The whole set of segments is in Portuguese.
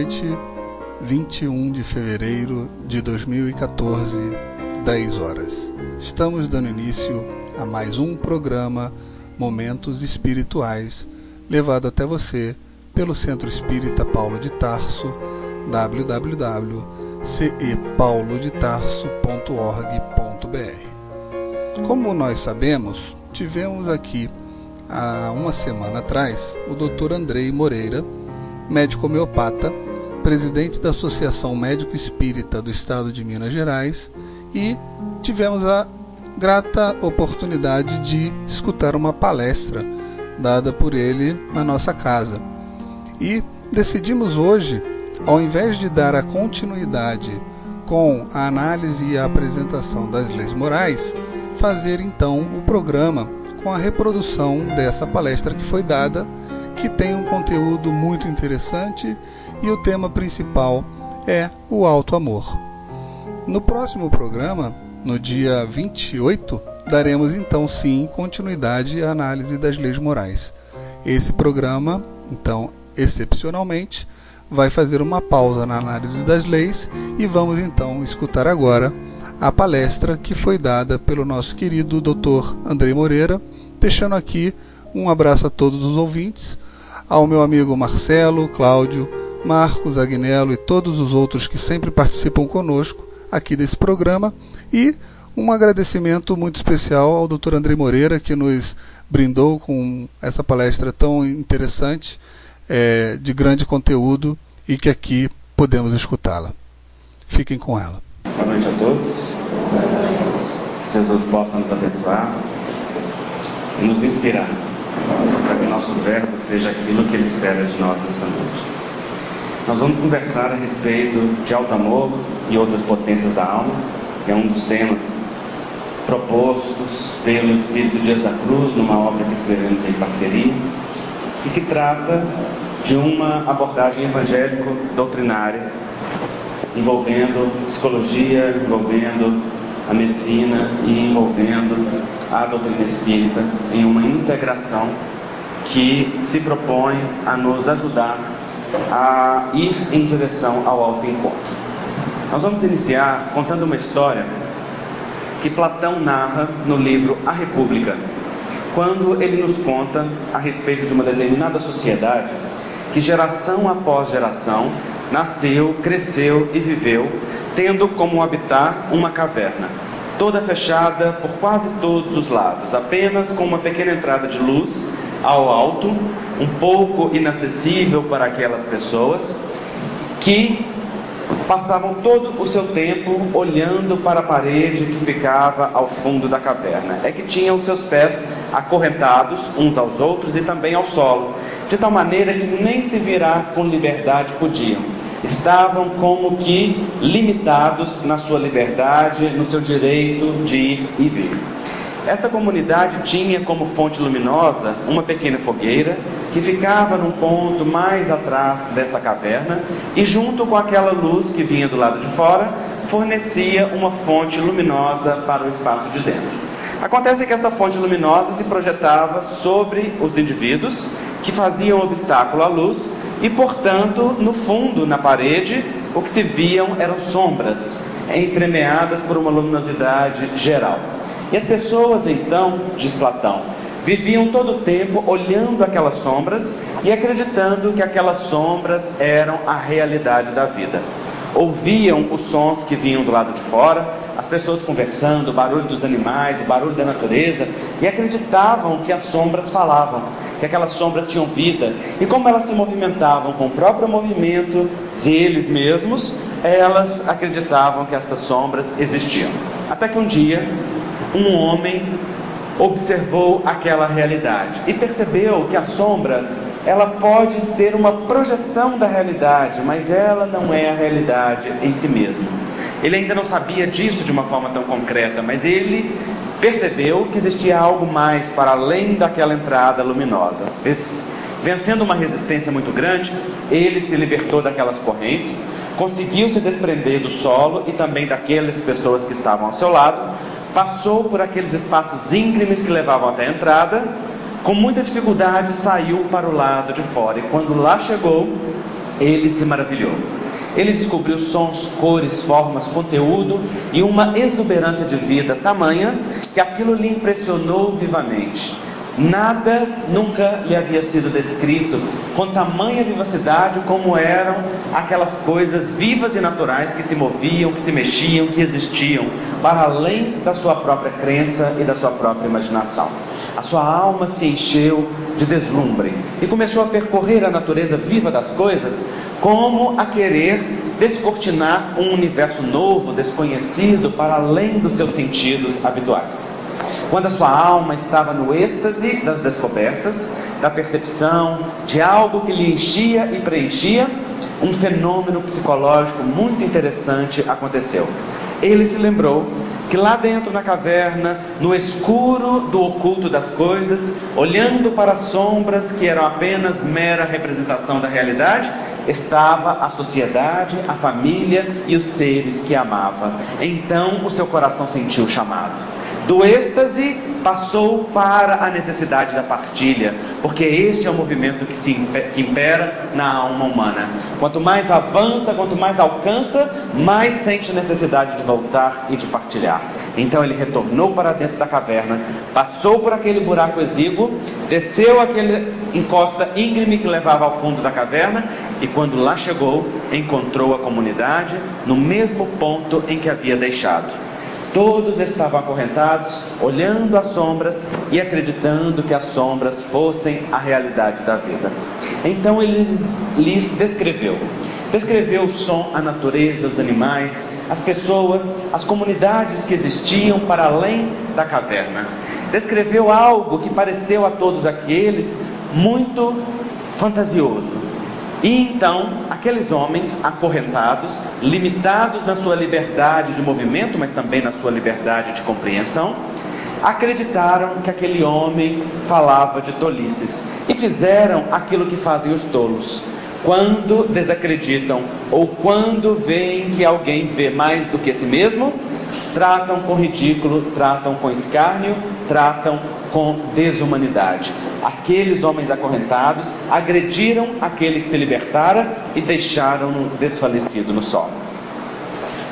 noite. 21 de fevereiro de 2014, 10 horas. Estamos dando início a mais um programa Momentos Espirituais, levado até você pelo Centro Espírita Paulo de Tarso, www.cepaulodetarso.org.br. Como nós sabemos, tivemos aqui há uma semana atrás o Dr. Andrei Moreira, médico homeopata, presidente da Associação Médico Espírita do Estado de Minas Gerais, e tivemos a grata oportunidade de escutar uma palestra dada por ele na nossa casa. E decidimos hoje, ao invés de dar a continuidade com a análise e a apresentação das leis morais, fazer então o programa com a reprodução dessa palestra que foi dada, que tem um conteúdo muito interessante e o tema principal é o alto amor. No próximo programa, no dia 28, daremos então sim continuidade à análise das leis morais. Esse programa, então, excepcionalmente, vai fazer uma pausa na análise das leis e vamos então escutar agora a palestra que foi dada pelo nosso querido Dr. André Moreira, deixando aqui um abraço a todos os ouvintes, ao meu amigo Marcelo, Cláudio, Marcos, Agnello e todos os outros que sempre participam conosco aqui desse programa e um agradecimento muito especial ao Dr. André Moreira que nos brindou com essa palestra tão interessante, é, de grande conteúdo e que aqui podemos escutá-la. Fiquem com ela. Boa noite a todos. Jesus possa nos abençoar e nos inspirar nosso verbo seja aquilo que Ele espera de nós nessa noite. Nós vamos conversar a respeito de alto amor e outras potências da alma, que é um dos temas propostos pelo Espírito Dias da Cruz, numa obra que escrevemos em parceria, e que trata de uma abordagem evangélico-doutrinária envolvendo psicologia, envolvendo a medicina e envolvendo a doutrina espírita em uma integração que se propõe a nos ajudar a ir em direção ao autoencontro. Nós vamos iniciar contando uma história que Platão narra no livro A República, quando ele nos conta a respeito de uma determinada sociedade que geração após geração nasceu, cresceu e viveu, tendo como habitar uma caverna, toda fechada por quase todos os lados, apenas com uma pequena entrada de luz ao alto, um pouco inacessível para aquelas pessoas que passavam todo o seu tempo olhando para a parede que ficava ao fundo da caverna. É que tinham seus pés acorrentados uns aos outros e também ao solo, de tal maneira que nem se virar com liberdade podiam estavam como que limitados na sua liberdade, no seu direito de ir e vir. Esta comunidade tinha como fonte luminosa uma pequena fogueira que ficava num ponto mais atrás desta caverna e, junto com aquela luz que vinha do lado de fora, fornecia uma fonte luminosa para o espaço de dentro. Acontece que esta fonte luminosa se projetava sobre os indivíduos que faziam obstáculo à luz e, portanto, no fundo, na parede, o que se viam eram sombras, entremeadas por uma luminosidade geral. E as pessoas, então, diz Platão, viviam todo o tempo olhando aquelas sombras e acreditando que aquelas sombras eram a realidade da vida. Ouviam os sons que vinham do lado de fora, as pessoas conversando, o barulho dos animais, o barulho da natureza, e acreditavam que as sombras falavam que aquelas sombras tinham vida, e como elas se movimentavam com o próprio movimento de eles mesmos, elas acreditavam que estas sombras existiam. Até que um dia, um homem observou aquela realidade e percebeu que a sombra ela pode ser uma projeção da realidade, mas ela não é a realidade em si mesma. Ele ainda não sabia disso de uma forma tão concreta, mas ele percebeu que existia algo mais para além daquela entrada luminosa. Vencendo uma resistência muito grande, ele se libertou daquelas correntes, conseguiu se desprender do solo e também daquelas pessoas que estavam ao seu lado, passou por aqueles espaços íngremes que levavam até a entrada, com muita dificuldade saiu para o lado de fora. E quando lá chegou, Ele se maravilhou. Ele descobriu sons, cores, formas, conteúdo e uma exuberância de vida tamanha que aquilo lhe impressionou vivamente. Nada nunca lhe havia sido descrito com tamanha vivacidade como eram aquelas coisas vivas e naturais que se moviam, que se mexiam, que existiam, para além da sua própria crença e da sua própria imaginação. A sua alma se encheu de deslumbre e começou a percorrer a natureza viva das coisas como a querer descortinar um universo novo, desconhecido, para além dos seus sentidos habituais. Quando a sua alma estava no êxtase das descobertas, da percepção, de algo que lhe enchia e preenchia, um fenômeno psicológico muito interessante aconteceu. Ele se lembrou que lá dentro na caverna, no escuro do oculto das coisas, olhando para as sombras que eram apenas mera representação da realidade, estava a sociedade, a família e os seres que amava. Então o seu coração sentiu o chamado. Do êxtase passou para a necessidade da partilha, porque este é o movimento que, se, que impera na alma humana. Quanto mais avança, quanto mais alcança, mais sente necessidade de voltar e de partilhar. Então ele retornou para dentro da caverna, passou por aquele buraco exíguo, desceu aquele encosta íngreme que levava ao fundo da caverna e quando lá chegou, encontrou a comunidade no mesmo ponto em que havia deixado. Todos estavam acorrentados, olhando as sombras e acreditando que as sombras fossem a realidade da vida. Então ele lhes descreveu. Descreveu o som, a natureza, os animais, as pessoas, as comunidades que existiam para além da caverna. Descreveu algo que pareceu a todos aqueles muito fantasioso, e então, aqueles homens acorrentados, limitados na sua liberdade de movimento, mas também na sua liberdade de compreensão, acreditaram que aquele homem falava de tolices e fizeram aquilo que fazem os tolos. Quando desacreditam ou quando veem que alguém vê mais do que si mesmo, tratam com ridículo, tratam com escárnio, tratam com desumanidade. Aqueles homens acorrentados agrediram aquele que se libertara e deixaram-no desfalecido no solo.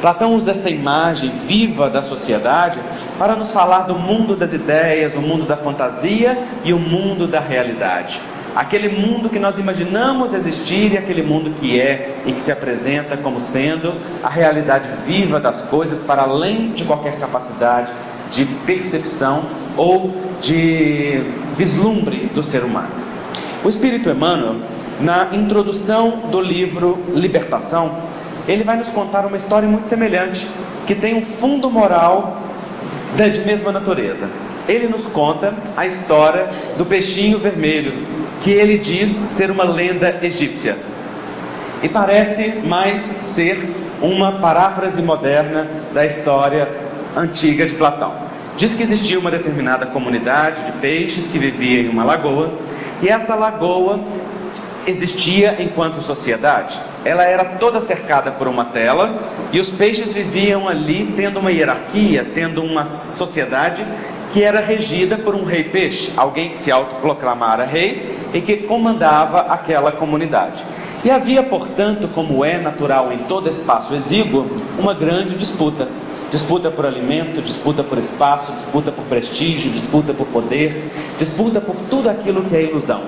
Platão usa esta imagem viva da sociedade para nos falar do mundo das ideias, o mundo da fantasia e o mundo da realidade. Aquele mundo que nós imaginamos existir e aquele mundo que é e que se apresenta como sendo a realidade viva das coisas para além de qualquer capacidade de percepção ou de vislumbre do ser humano. O Espírito Emmanuel, na introdução do livro Libertação, ele vai nos contar uma história muito semelhante, que tem um fundo moral de mesma natureza. Ele nos conta a história do peixinho vermelho, que ele diz ser uma lenda egípcia. E parece mais ser uma paráfrase moderna da história antiga de Platão. Diz que existia uma determinada comunidade de peixes que vivia em uma lagoa, e esta lagoa existia enquanto sociedade. Ela era toda cercada por uma tela, e os peixes viviam ali tendo uma hierarquia, tendo uma sociedade que era regida por um rei peixe, alguém que se autoproclamara rei e que comandava aquela comunidade. E havia, portanto, como é natural em todo espaço exíguo, uma grande disputa Disputa por alimento, disputa por espaço, disputa por prestígio, disputa por poder, disputa por tudo aquilo que é ilusão.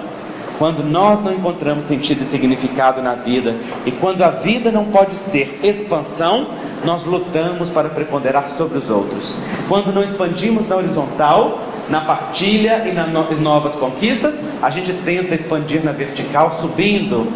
Quando nós não encontramos sentido e significado na vida, e quando a vida não pode ser expansão, nós lutamos para preponderar sobre os outros. Quando não expandimos na horizontal, na partilha e nas novas conquistas, a gente tenta expandir na vertical, subindo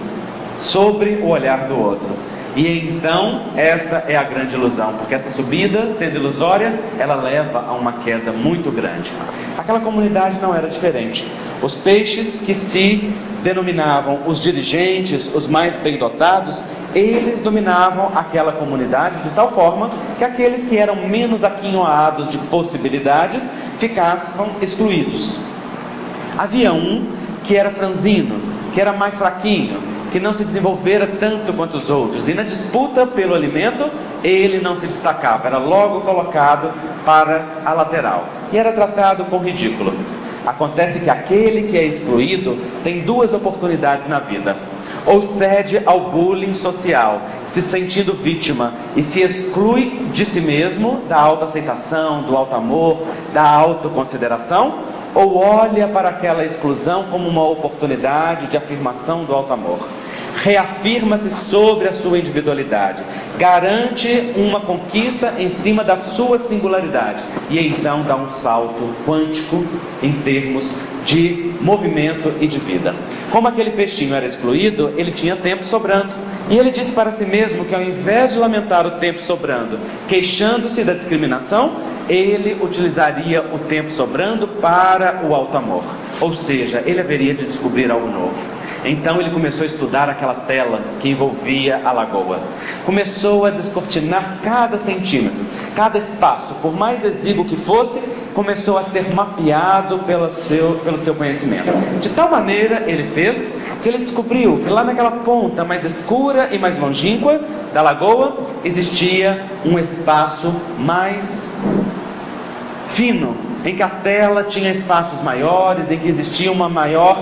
sobre o olhar do outro. E então, esta é a grande ilusão, porque esta subida, sendo ilusória, ela leva a uma queda muito grande. Aquela comunidade não era diferente. Os peixes que se denominavam os dirigentes, os mais bem dotados, eles dominavam aquela comunidade de tal forma que aqueles que eram menos aquinhoados de possibilidades ficavam excluídos. Havia um que era franzino, que era mais fraquinho, que não se desenvolvera tanto quanto os outros. E na disputa pelo alimento, ele não se destacava, era logo colocado para a lateral e era tratado com ridículo. Acontece que aquele que é excluído tem duas oportunidades na vida. ou cede ao bullying social, se sentindo vítima e se exclui de si mesmo, da autoaceitação, do alto amor, da autoconsideração, ou olha para aquela exclusão como uma oportunidade de afirmação do alto amor reafirma-se sobre a sua individualidade, garante uma conquista em cima da sua singularidade e então dá um salto quântico em termos de movimento e de vida. Como aquele peixinho era excluído, ele tinha tempo sobrando. E ele disse para si mesmo que ao invés de lamentar o tempo sobrando, queixando-se da discriminação, ele utilizaria o tempo sobrando para o alto amor. Ou seja, ele haveria de descobrir algo novo. Então ele começou a estudar aquela tela que envolvia a lagoa. Começou a descortinar cada centímetro, cada espaço, por mais exíguo que fosse, começou a ser mapeado pelo seu, pelo seu conhecimento. De tal maneira ele fez que ele descobriu que lá naquela ponta mais escura e mais longínqua da lagoa existia um espaço mais fino, em que a tela tinha espaços maiores, em que existia uma maior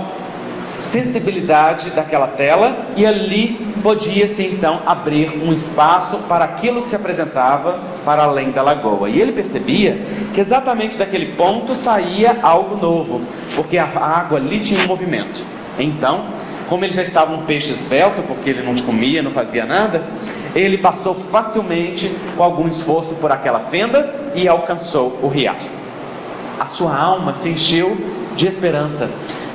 sensibilidade daquela tela e ali podia-se então abrir um espaço para aquilo que se apresentava para além da lagoa. E ele percebia que exatamente daquele ponto saía algo novo, porque a água ali tinha um movimento. Então, como ele já estava um peixe esbelto, porque ele não comia, não fazia nada, ele passou facilmente, com algum esforço, por aquela fenda e alcançou o riacho. A sua alma se encheu de esperança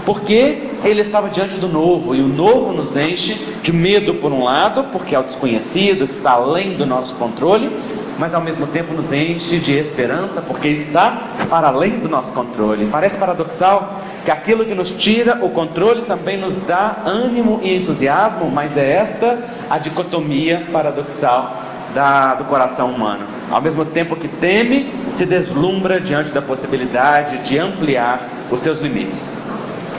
porque ele estava diante do novo, e o novo nos enche de medo, por um lado, porque é o desconhecido, que está além do nosso controle, mas ao mesmo tempo nos enche de esperança, porque está para além do nosso controle. Parece paradoxal que aquilo que nos tira o controle também nos dá ânimo e entusiasmo, mas é esta a dicotomia paradoxal da, do coração humano. Ao mesmo tempo que teme, se deslumbra diante da possibilidade de ampliar os seus limites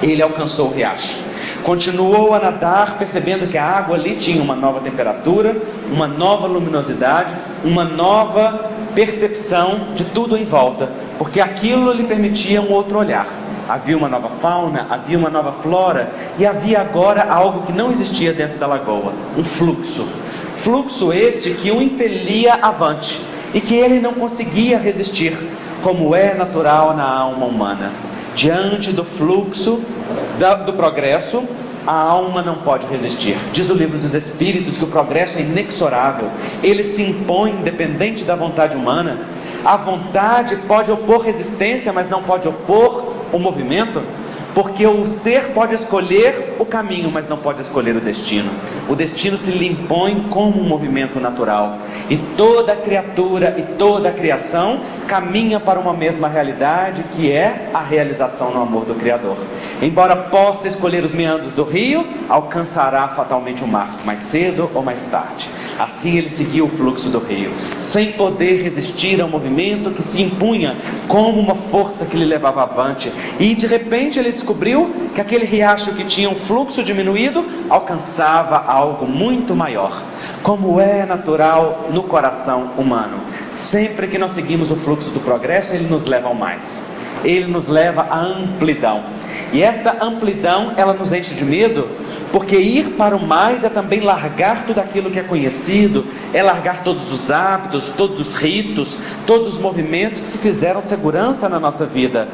ele alcançou o riacho. Continuou a nadar, percebendo que a água ali tinha uma nova temperatura, uma nova luminosidade, uma nova percepção de tudo em volta, porque aquilo lhe permitia um outro olhar. Havia uma nova fauna, havia uma nova flora e havia agora algo que não existia dentro da lagoa: um fluxo. Fluxo este que o impelia avante e que ele não conseguia resistir, como é natural na alma humana. Diante do fluxo do progresso, a alma não pode resistir. Diz o livro dos Espíritos que o progresso é inexorável, ele se impõe independente da vontade humana. A vontade pode opor resistência, mas não pode opor o movimento. Porque o ser pode escolher o caminho, mas não pode escolher o destino. O destino se lhe impõe como um movimento natural. E toda criatura e toda criação caminha para uma mesma realidade, que é a realização no amor do Criador. Embora possa escolher os meandros do rio, alcançará fatalmente o mar, mais cedo ou mais tarde. Assim ele seguiu o fluxo do rio, sem poder resistir ao movimento que se impunha como uma força que lhe levava avante. E de repente ele descobriu que aquele riacho que tinha um fluxo diminuído alcançava algo muito maior, como é natural no coração humano. Sempre que nós seguimos o fluxo do progresso, ele nos leva ao mais. Ele nos leva à amplidão. E esta amplidão, ela nos enche de medo, porque ir para o mais é também largar tudo aquilo que é conhecido, é largar todos os hábitos, todos os ritos, todos os movimentos que se fizeram segurança na nossa vida.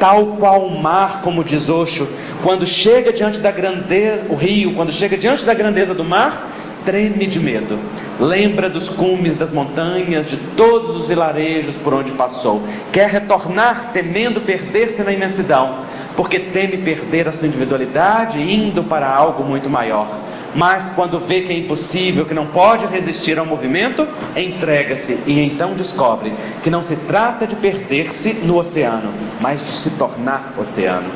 Tal qual o mar, como diz Osho, quando chega diante da grandeza, o rio, quando chega diante da grandeza do mar, treme de medo. Lembra dos cumes das montanhas, de todos os vilarejos por onde passou. Quer retornar temendo perder-se na imensidão porque teme perder a sua individualidade indo para algo muito maior. Mas quando vê que é impossível, que não pode resistir ao movimento, entrega-se e então descobre que não se trata de perder-se no oceano, mas de se tornar oceano.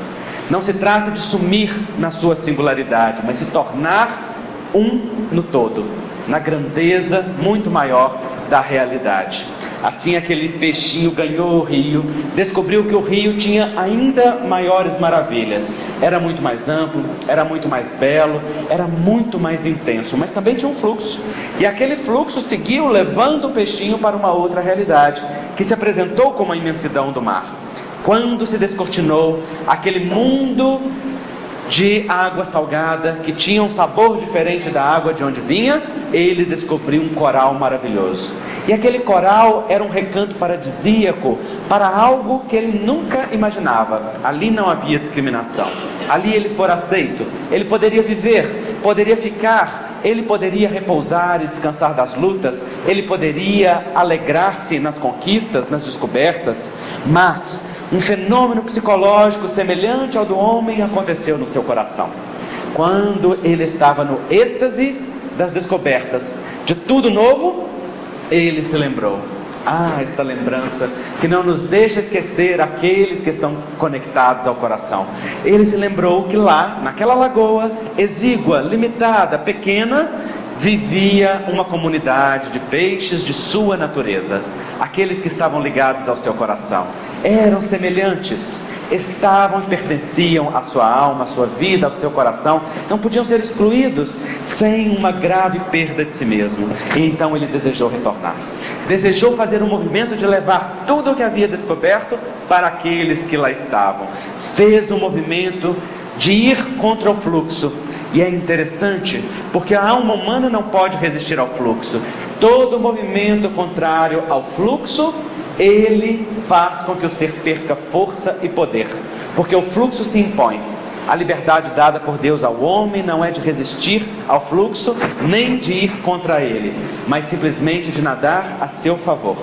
Não se trata de sumir na sua singularidade, mas se tornar um no todo, na grandeza muito maior da realidade. Assim aquele peixinho ganhou o rio, descobriu que o rio tinha ainda maiores maravilhas. Era muito mais amplo, era muito mais belo, era muito mais intenso, mas também tinha um fluxo. E aquele fluxo seguiu levando o peixinho para uma outra realidade, que se apresentou como a imensidão do mar. Quando se descortinou aquele mundo de água salgada que tinha um sabor diferente da água de onde vinha, ele descobriu um coral maravilhoso. E aquele coral era um recanto paradisíaco para algo que ele nunca imaginava. Ali não havia discriminação. Ali ele for aceito, ele poderia viver, poderia ficar, ele poderia repousar e descansar das lutas, ele poderia alegrar-se nas conquistas, nas descobertas, mas um fenômeno psicológico semelhante ao do homem aconteceu no seu coração. Quando ele estava no êxtase das descobertas de tudo novo, ele se lembrou. Ah, esta lembrança que não nos deixa esquecer aqueles que estão conectados ao coração. Ele se lembrou que lá, naquela lagoa exígua, limitada, pequena, vivia uma comunidade de peixes de sua natureza, aqueles que estavam ligados ao seu coração. Eram semelhantes, estavam e pertenciam à sua alma, à sua vida, ao seu coração, não podiam ser excluídos sem uma grave perda de si mesmo. E então ele desejou retornar. Desejou fazer um movimento de levar tudo o que havia descoberto para aqueles que lá estavam. Fez um movimento de ir contra o fluxo, e é interessante porque a alma humana não pode resistir ao fluxo. Todo movimento contrário ao fluxo, ele faz com que o ser perca força e poder, porque o fluxo se impõe. A liberdade dada por Deus ao homem não é de resistir ao fluxo, nem de ir contra ele, mas simplesmente de nadar a seu favor.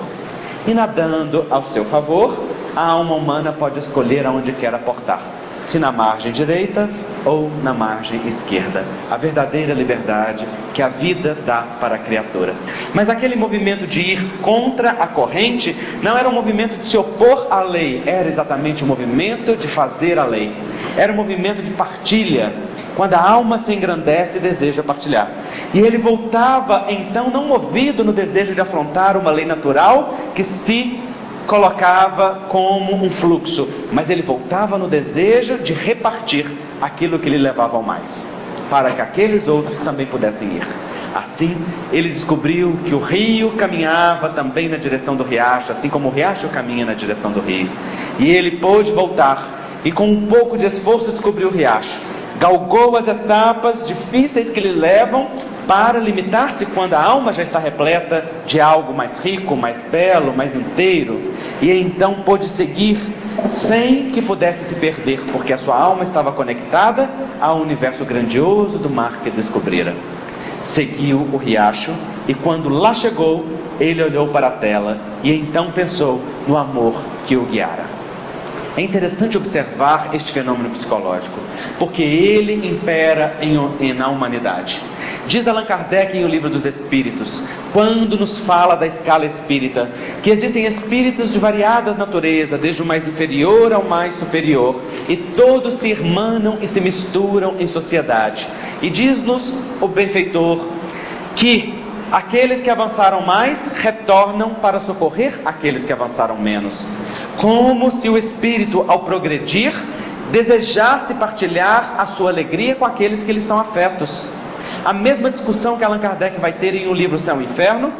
E nadando ao seu favor, a alma humana pode escolher aonde quer aportar se na margem direita ou na margem esquerda. A verdadeira liberdade que a vida dá para a criatura. Mas aquele movimento de ir contra a corrente não era um movimento de se opor à lei, era exatamente o um movimento de fazer a lei. Era um movimento de partilha, quando a alma se engrandece e deseja partilhar. E ele voltava então não movido no desejo de afrontar uma lei natural que se colocava como um fluxo, mas ele voltava no desejo de repartir aquilo que lhe levava ao mais, para que aqueles outros também pudessem ir. Assim, ele descobriu que o rio caminhava também na direção do riacho, assim como o riacho caminha na direção do rio. E ele pôde voltar e, com um pouco de esforço, descobriu o riacho. Galgou as etapas difíceis que lhe levam para limitar-se quando a alma já está repleta de algo mais rico, mais belo, mais inteiro, e então pôde seguir sem que pudesse se perder, porque a sua alma estava conectada ao universo grandioso do mar que descobrira. Seguiu o riacho e quando lá chegou, ele olhou para a tela e então pensou no amor que o guiara. É interessante observar este fenômeno psicológico, porque ele impera em, em, na humanidade. Diz Allan Kardec em O Livro dos Espíritos, quando nos fala da escala espírita, que existem espíritos de variadas natureza, desde o mais inferior ao mais superior, e todos se irmanam e se misturam em sociedade. E diz-nos o benfeitor que aqueles que avançaram mais retornam para socorrer aqueles que avançaram menos como se o espírito, ao progredir, desejasse partilhar a sua alegria com aqueles que lhe são afetos. A mesma discussão que Allan Kardec vai ter em o livro Céu e Inferno,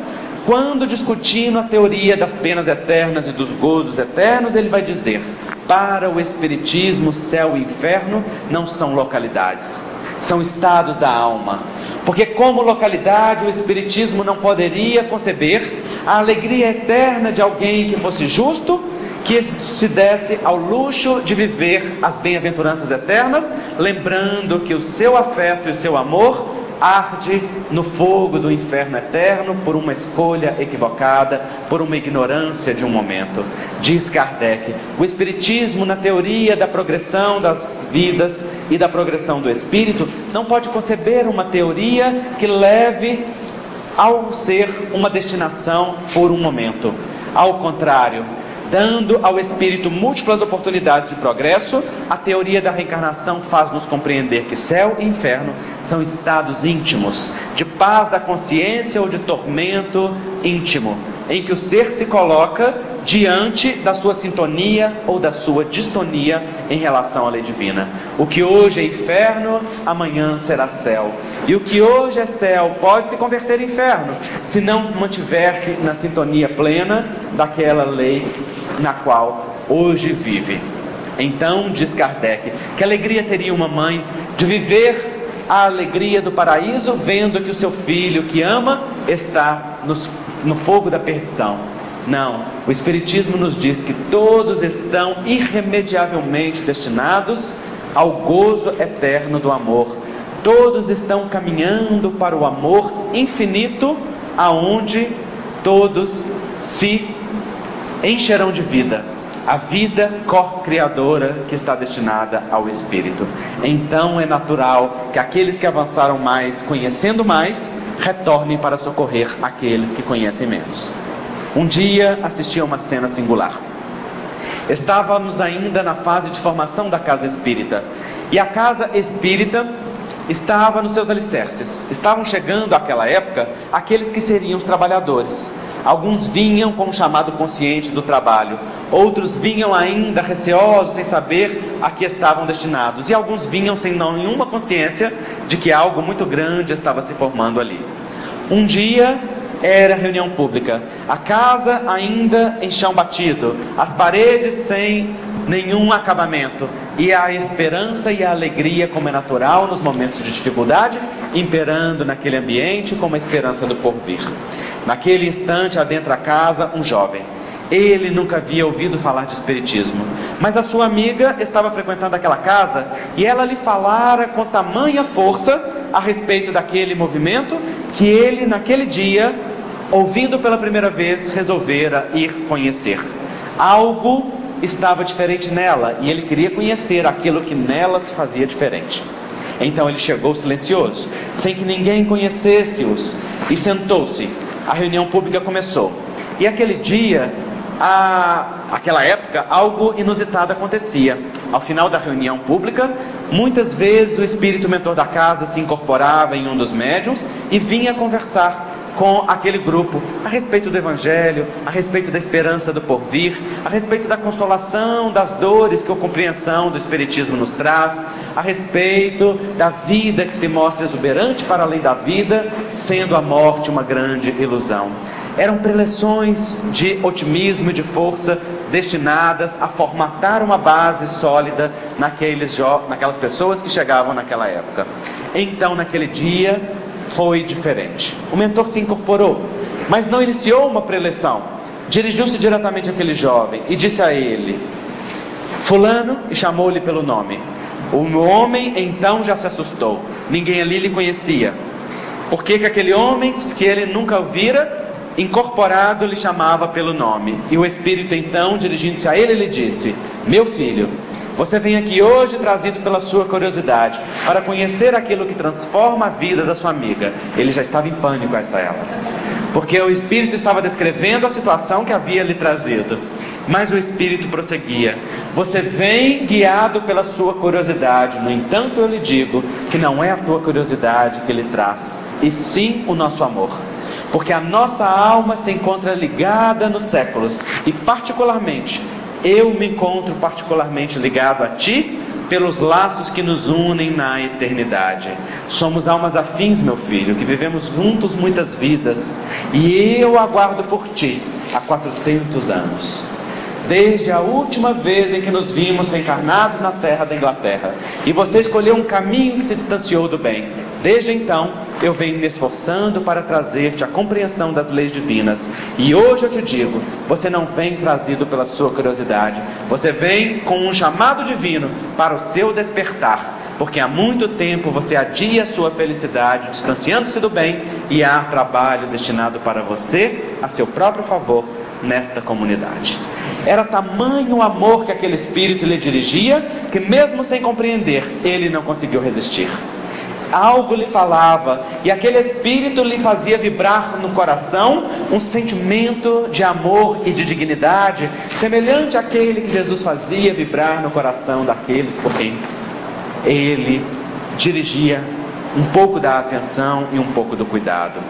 quando discutindo a teoria das penas eternas e dos gozos eternos, ele vai dizer: para o Espiritismo, céu e inferno não são localidades, são estados da alma. Porque, como localidade, o Espiritismo não poderia conceber a alegria eterna de alguém que fosse justo que se desse ao luxo de viver as bem-aventuranças eternas, lembrando que o seu afeto e o seu amor arde no fogo do inferno eterno por uma escolha equivocada, por uma ignorância de um momento. Diz Kardec: o Espiritismo, na teoria da progressão das vidas e da progressão do espírito, não pode conceber uma teoria que leve ao ser uma destinação por um momento. Ao contrário, dando ao espírito múltiplas oportunidades de progresso, a teoria da reencarnação faz-nos compreender que céu e inferno são estados íntimos, de paz da consciência ou de tormento íntimo, em que o ser se coloca diante da sua sintonia ou da sua distonia em relação à lei divina. O que hoje é inferno, amanhã será céu. E o que hoje é céu pode se converter em inferno, se não mantiver-se na sintonia plena daquela lei na qual hoje vive. Então, diz Kardec, que alegria teria uma mãe de viver a alegria do paraíso vendo que o seu filho que ama está nos, no fogo da perdição. Não, o Espiritismo nos diz que todos estão irremediavelmente destinados ao gozo eterno do amor. Todos estão caminhando para o amor infinito, aonde todos se encherão de vida. A vida co-criadora que está destinada ao Espírito. Então é natural que aqueles que avançaram mais, conhecendo mais, retornem para socorrer aqueles que conhecem menos. Um dia assisti a uma cena singular. Estávamos ainda na fase de formação da casa espírita. E a casa espírita estava nos seus alicerces. Estavam chegando àquela época aqueles que seriam os trabalhadores. Alguns vinham com o chamado consciente do trabalho, outros vinham ainda receosos, sem saber a que estavam destinados, e alguns vinham sem nenhuma consciência de que algo muito grande estava se formando ali. Um dia era reunião pública, a casa ainda em chão batido, as paredes sem nenhum acabamento, e a esperança e a alegria, como é natural nos momentos de dificuldade, imperando naquele ambiente como a esperança do porvir. Naquele instante, adentra a casa um jovem. Ele nunca havia ouvido falar de espiritismo, mas a sua amiga estava frequentando aquela casa e ela lhe falara com tamanha força a respeito daquele movimento que ele, naquele dia, ouvindo pela primeira vez, resolvera ir conhecer. Algo estava diferente nela e ele queria conhecer aquilo que nela se fazia diferente. Então ele chegou silencioso, sem que ninguém conhecesse-os, e sentou-se a reunião pública começou. E aquele dia, a, aquela época, algo inusitado acontecia. Ao final da reunião pública, muitas vezes o espírito mentor da casa se incorporava em um dos médiums e vinha conversar com aquele grupo a respeito do Evangelho, a respeito da esperança do porvir, a respeito da consolação das dores que a compreensão do Espiritismo nos traz, a respeito da vida que se mostra exuberante para além da vida, sendo a morte uma grande ilusão. Eram preleções de otimismo e de força destinadas a formatar uma base sólida naquelas pessoas que chegavam naquela época. Então, naquele dia, foi diferente. O mentor se incorporou, mas não iniciou uma preleção. Dirigiu-se diretamente àquele jovem e disse a ele: Fulano, e chamou-lhe pelo nome. O homem então já se assustou. Ninguém ali lhe conhecia. Por que, que aquele homem que ele nunca ouvira, incorporado, lhe chamava pelo nome? E o Espírito então, dirigindo-se a ele, lhe disse: Meu filho, você vem aqui hoje trazido pela sua curiosidade para conhecer aquilo que transforma a vida da sua amiga. Ele já estava em pânico esta ela. Porque o espírito estava descrevendo a situação que havia lhe trazido. Mas o espírito prosseguia: Você vem guiado pela sua curiosidade. No entanto, eu lhe digo que não é a tua curiosidade que lhe traz, e sim o nosso amor porque a nossa alma se encontra ligada nos séculos e, particularmente, eu me encontro particularmente ligado a Ti pelos laços que nos unem na eternidade. Somos almas afins, meu filho, que vivemos juntos muitas vidas, e eu aguardo por Ti há 400 anos. Desde a última vez em que nos vimos reencarnados na terra da Inglaterra, e você escolheu um caminho que se distanciou do bem. Desde então, eu venho me esforçando para trazer-te a compreensão das leis divinas. E hoje eu te digo: você não vem trazido pela sua curiosidade, você vem com um chamado divino para o seu despertar. Porque há muito tempo você adia sua felicidade, distanciando-se do bem, e há trabalho destinado para você, a seu próprio favor, nesta comunidade. Era tamanho o amor que aquele espírito lhe dirigia, que mesmo sem compreender, ele não conseguiu resistir algo lhe falava, e aquele espírito lhe fazia vibrar no coração um sentimento de amor e de dignidade, semelhante àquele que Jesus fazia vibrar no coração daqueles por quem ele dirigia um pouco da atenção e um pouco do cuidado.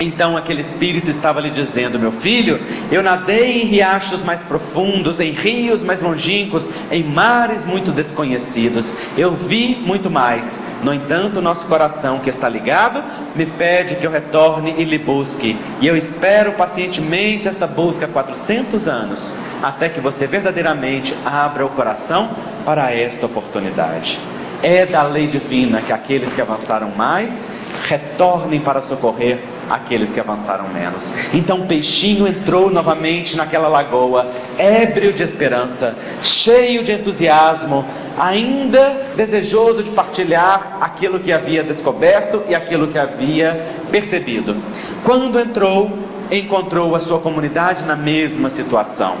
Então aquele espírito estava lhe dizendo: Meu filho, eu nadei em riachos mais profundos, em rios mais longínquos, em mares muito desconhecidos. Eu vi muito mais. No entanto, nosso coração, que está ligado, me pede que eu retorne e lhe busque. E eu espero pacientemente esta busca 400 anos, até que você verdadeiramente abra o coração para esta oportunidade. É da lei divina que aqueles que avançaram mais retornem para socorrer aqueles que avançaram menos. Então peixinho entrou novamente naquela lagoa, ébrio de esperança, cheio de entusiasmo, ainda desejoso de partilhar aquilo que havia descoberto e aquilo que havia percebido. Quando entrou, encontrou a sua comunidade na mesma situação.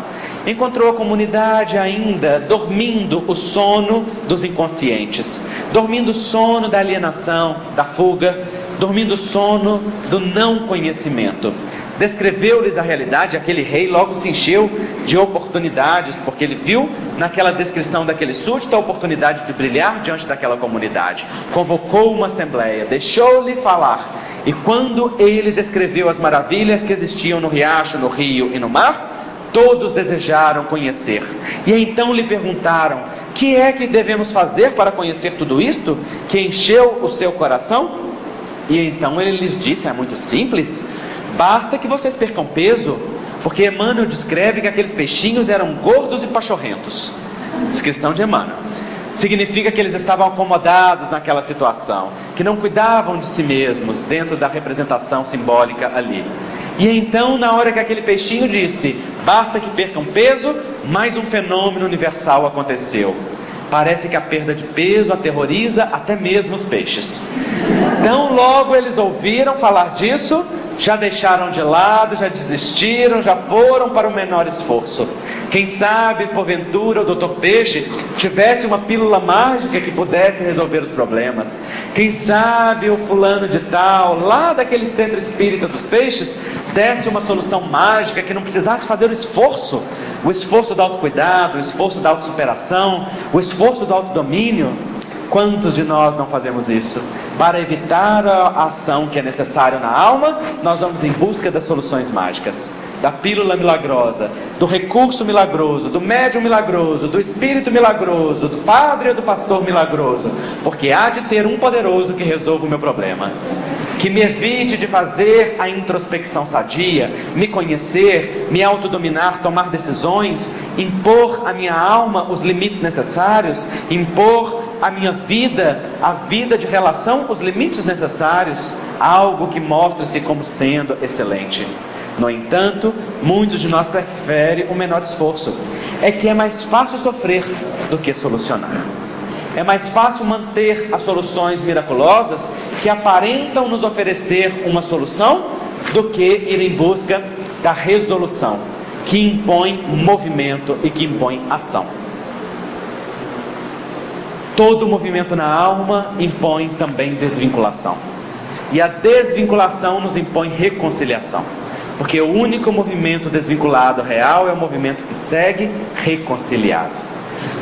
Encontrou a comunidade ainda dormindo o sono dos inconscientes, dormindo o sono da alienação, da fuga, dormindo sono do não conhecimento. Descreveu-lhes a realidade, aquele rei logo se encheu de oportunidades, porque ele viu naquela descrição daquele súdito a oportunidade de brilhar diante daquela comunidade. Convocou uma assembleia, deixou-lhe falar, e quando ele descreveu as maravilhas que existiam no riacho, no rio e no mar, todos desejaram conhecer. E então lhe perguntaram: Que é que devemos fazer para conhecer tudo isto que encheu o seu coração? E então ele lhes disse: É muito simples, basta que vocês percam peso, porque Emmanuel descreve que aqueles peixinhos eram gordos e pachorrentos. Descrição de Emmanuel. Significa que eles estavam acomodados naquela situação, que não cuidavam de si mesmos dentro da representação simbólica ali. E então, na hora que aquele peixinho disse: Basta que percam peso, mais um fenômeno universal aconteceu. Parece que a perda de peso aterroriza até mesmo os peixes. Então, logo eles ouviram falar disso, já deixaram de lado, já desistiram, já foram para o menor esforço. Quem sabe, porventura, o doutor Peixe tivesse uma pílula mágica que pudesse resolver os problemas. Quem sabe o fulano de tal, lá daquele centro espírita dos peixes, desse uma solução mágica que não precisasse fazer o esforço o esforço do autocuidado, o esforço da autossuperação, o esforço do autodomínio. Quantos de nós não fazemos isso? Para evitar a ação que é necessária na alma, nós vamos em busca das soluções mágicas, da pílula milagrosa, do recurso milagroso, do médium milagroso, do espírito milagroso, do padre ou do pastor milagroso, porque há de ter um poderoso que resolva o meu problema que me evite de fazer a introspecção sadia, me conhecer, me autodominar, tomar decisões, impor à minha alma os limites necessários, impor à minha vida, a vida de relação, os limites necessários, algo que mostra-se como sendo excelente. No entanto, muitos de nós preferem o menor esforço. É que é mais fácil sofrer do que solucionar. É mais fácil manter as soluções miraculosas que aparentam nos oferecer uma solução do que ir em busca da resolução, que impõe movimento e que impõe ação. Todo movimento na alma impõe também desvinculação. E a desvinculação nos impõe reconciliação. Porque o único movimento desvinculado real é o movimento que segue reconciliado.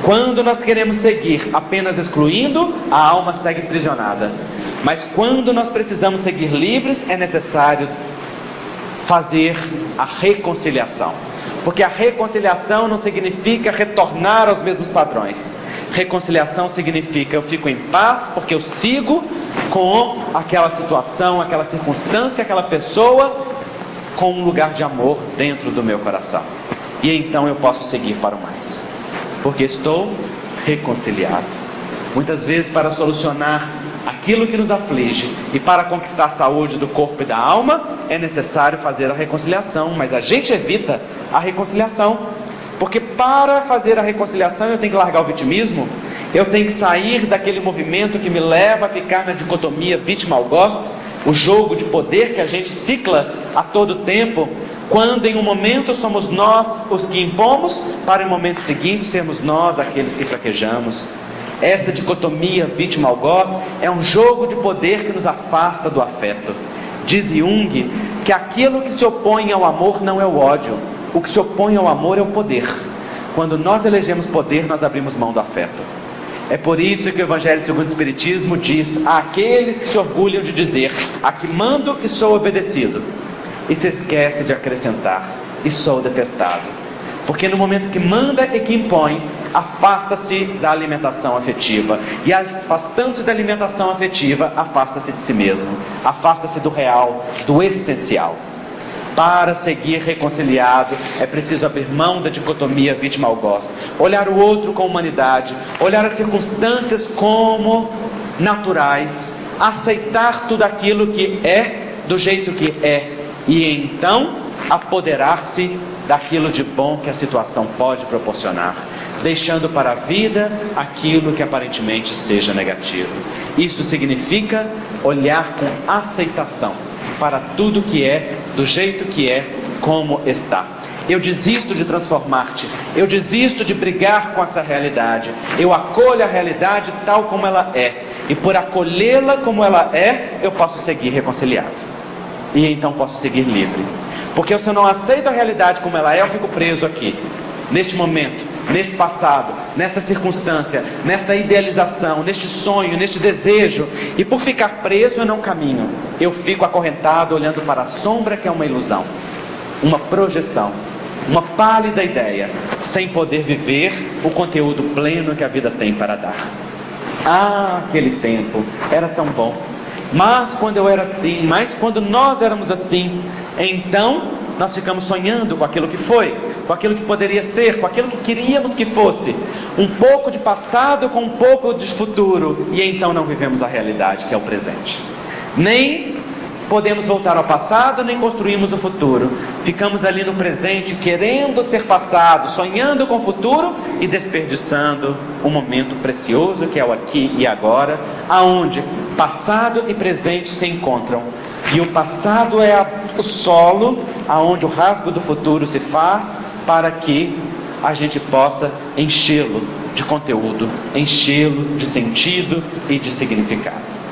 Quando nós queremos seguir apenas excluindo, a alma segue prisionada. Mas quando nós precisamos seguir livres, é necessário fazer a reconciliação. Porque a reconciliação não significa retornar aos mesmos padrões. Reconciliação significa eu fico em paz porque eu sigo com aquela situação, aquela circunstância, aquela pessoa com um lugar de amor dentro do meu coração. E então eu posso seguir para o mais. Porque estou reconciliado. Muitas vezes, para solucionar aquilo que nos aflige e para conquistar a saúde do corpo e da alma, é necessário fazer a reconciliação, mas a gente evita a reconciliação, porque para fazer a reconciliação eu tenho que largar o vitimismo, eu tenho que sair daquele movimento que me leva a ficar na dicotomia vítima-algoz, o jogo de poder que a gente cicla a todo tempo, quando em um momento somos nós os que impomos, para o momento seguinte sermos nós aqueles que fraquejamos. Esta dicotomia vítima-algoz é um jogo de poder que nos afasta do afeto. Diz Jung que aquilo que se opõe ao amor não é o ódio, o que se opõe ao amor é o poder. Quando nós elegemos poder, nós abrimos mão do afeto. É por isso que o Evangelho segundo o Espiritismo diz àqueles que se orgulham de dizer: A que mando e sou obedecido, e se esquece de acrescentar: E sou detestado. Porque no momento que manda e que impõe, afasta-se da alimentação afetiva. E afastando-se da alimentação afetiva, afasta-se de si mesmo, afasta-se do real, do essencial. Para seguir reconciliado, é preciso abrir mão da dicotomia vítima-algoz, olhar o outro com humanidade, olhar as circunstâncias como naturais, aceitar tudo aquilo que é do jeito que é e então apoderar-se daquilo de bom que a situação pode proporcionar, deixando para a vida aquilo que aparentemente seja negativo. Isso significa olhar com aceitação para tudo que é, do jeito que é, como está. Eu desisto de transformar-te, eu desisto de brigar com essa realidade, eu acolho a realidade tal como ela é, e por acolhê-la como ela é, eu posso seguir reconciliado, e então posso seguir livre. Porque se eu não aceito a realidade como ela é, eu fico preso aqui, neste momento, neste passado, nesta circunstância, nesta idealização, neste sonho, neste desejo, e por ficar preso eu não caminho, eu fico acorrentado olhando para a sombra que é uma ilusão, uma projeção, uma pálida ideia, sem poder viver o conteúdo pleno que a vida tem para dar. Ah, aquele tempo era tão bom. Mas quando eu era assim, mas quando nós éramos assim, então nós ficamos sonhando com aquilo que foi, com aquilo que poderia ser, com aquilo que queríamos que fosse. Um pouco de passado com um pouco de futuro, e então não vivemos a realidade que é o presente. Nem podemos voltar ao passado, nem construímos o futuro. Ficamos ali no presente, querendo ser passado, sonhando com o futuro e desperdiçando um momento precioso que é o aqui e agora, aonde passado e presente se encontram. E o passado é a, o solo aonde o rasgo do futuro se faz para que a gente possa enchê-lo de conteúdo, enchê-lo de sentido e de significado.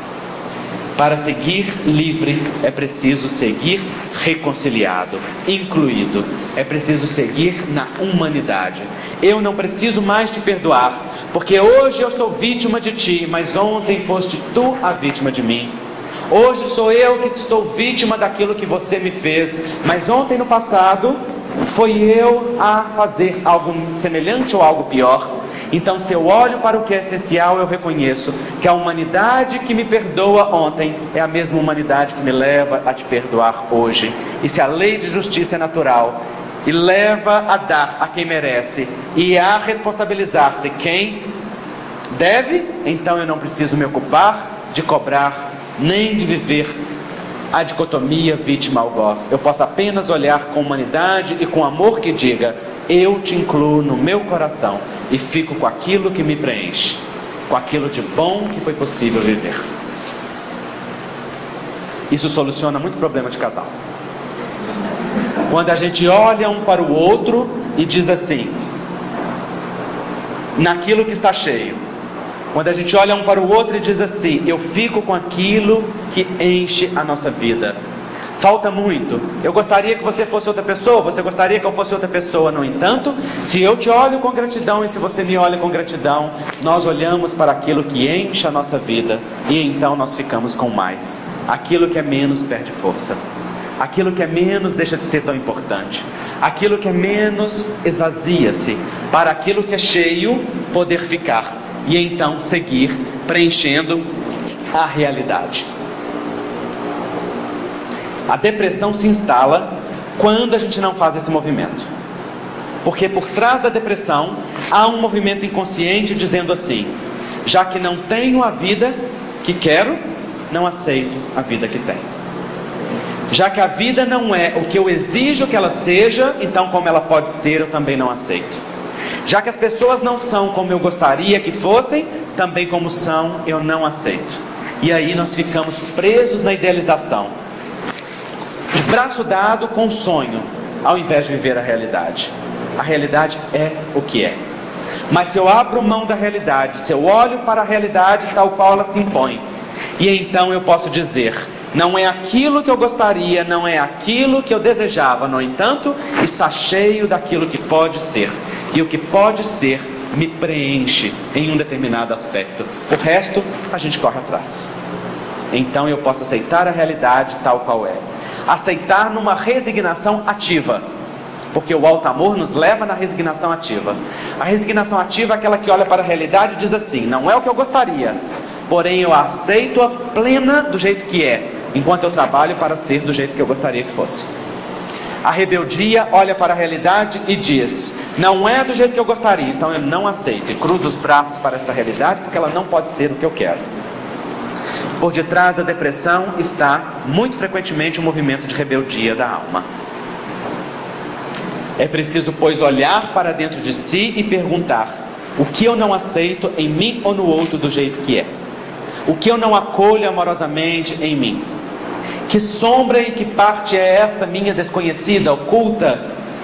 Para seguir livre é preciso seguir reconciliado, incluído, é preciso seguir na humanidade. Eu não preciso mais te perdoar, porque hoje eu sou vítima de ti, mas ontem foste tu a vítima de mim. Hoje sou eu que estou vítima daquilo que você me fez, mas ontem no passado foi eu a fazer algo semelhante ou algo pior. Então, se eu olho para o que é essencial, eu reconheço que a humanidade que me perdoa ontem é a mesma humanidade que me leva a te perdoar hoje. E se a lei de justiça é natural e leva a dar a quem merece e a responsabilizar-se quem deve, então eu não preciso me ocupar de cobrar nem de viver a dicotomia vítima-algoz. Eu posso apenas olhar com humanidade e com amor que diga: Eu te incluo no meu coração e fico com aquilo que me preenche, com aquilo de bom que foi possível viver. Isso soluciona muito problema de casal. Quando a gente olha um para o outro e diz assim: naquilo que está cheio, quando a gente olha um para o outro e diz assim: Eu fico com aquilo que enche a nossa vida. Falta muito. Eu gostaria que você fosse outra pessoa, você gostaria que eu fosse outra pessoa. No entanto, se eu te olho com gratidão e se você me olha com gratidão, nós olhamos para aquilo que enche a nossa vida e então nós ficamos com mais. Aquilo que é menos perde força. Aquilo que é menos deixa de ser tão importante. Aquilo que é menos esvazia-se para aquilo que é cheio poder ficar e então seguir preenchendo a realidade. A depressão se instala quando a gente não faz esse movimento. Porque por trás da depressão há um movimento inconsciente dizendo assim: já que não tenho a vida que quero, não aceito a vida que tenho. Já que a vida não é o que eu exijo que ela seja, então como ela pode ser, eu também não aceito. Já que as pessoas não são como eu gostaria que fossem, também como são, eu não aceito. E aí nós ficamos presos na idealização, de braço dado com o sonho, ao invés de viver a realidade. A realidade é o que é. Mas se eu abro mão da realidade, se eu olho para a realidade tal qual ela se impõe, e então eu posso dizer: não é aquilo que eu gostaria, não é aquilo que eu desejava, no entanto, está cheio daquilo que pode ser. E o que pode ser me preenche em um determinado aspecto. O resto a gente corre atrás. Então eu posso aceitar a realidade tal qual é. Aceitar numa resignação ativa. Porque o alto amor nos leva na resignação ativa. A resignação ativa é aquela que olha para a realidade e diz assim: não é o que eu gostaria, porém eu aceito a plena do jeito que é, enquanto eu trabalho para ser do jeito que eu gostaria que fosse. A rebeldia olha para a realidade e diz: não é do jeito que eu gostaria, então eu não aceito. E cruzo os braços para esta realidade porque ela não pode ser o que eu quero. Por detrás da depressão está, muito frequentemente, o um movimento de rebeldia da alma. É preciso, pois, olhar para dentro de si e perguntar: o que eu não aceito em mim ou no outro do jeito que é? O que eu não acolho amorosamente em mim? Que sombra e que parte é esta minha desconhecida, oculta,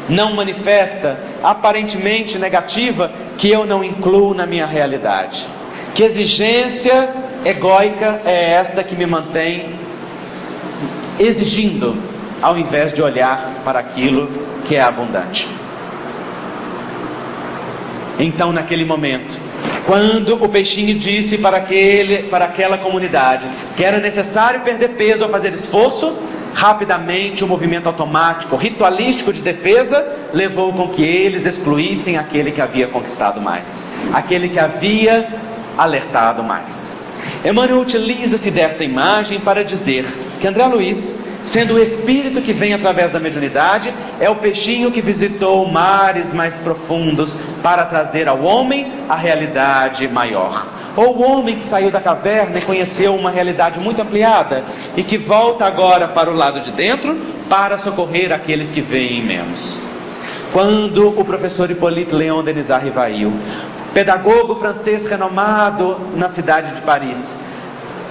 não manifesta, aparentemente negativa, que eu não incluo na minha realidade? Que exigência egóica é esta que me mantém exigindo, ao invés de olhar para aquilo que é abundante? Então, naquele momento, quando o peixinho disse para, aquele, para aquela comunidade que era necessário perder peso ou fazer esforço, rapidamente o movimento automático, ritualístico de defesa, levou com que eles excluíssem aquele que havia conquistado mais, aquele que havia alertado mais. Emmanuel utiliza-se desta imagem para dizer que André Luiz sendo o espírito que vem através da mediunidade, é o peixinho que visitou mares mais profundos para trazer ao homem a realidade maior. Ou o homem que saiu da caverna e conheceu uma realidade muito ampliada e que volta agora para o lado de dentro para socorrer aqueles que veem menos. Quando o professor Hippolyte Léon Denisard Rivail, pedagogo francês renomado na cidade de Paris,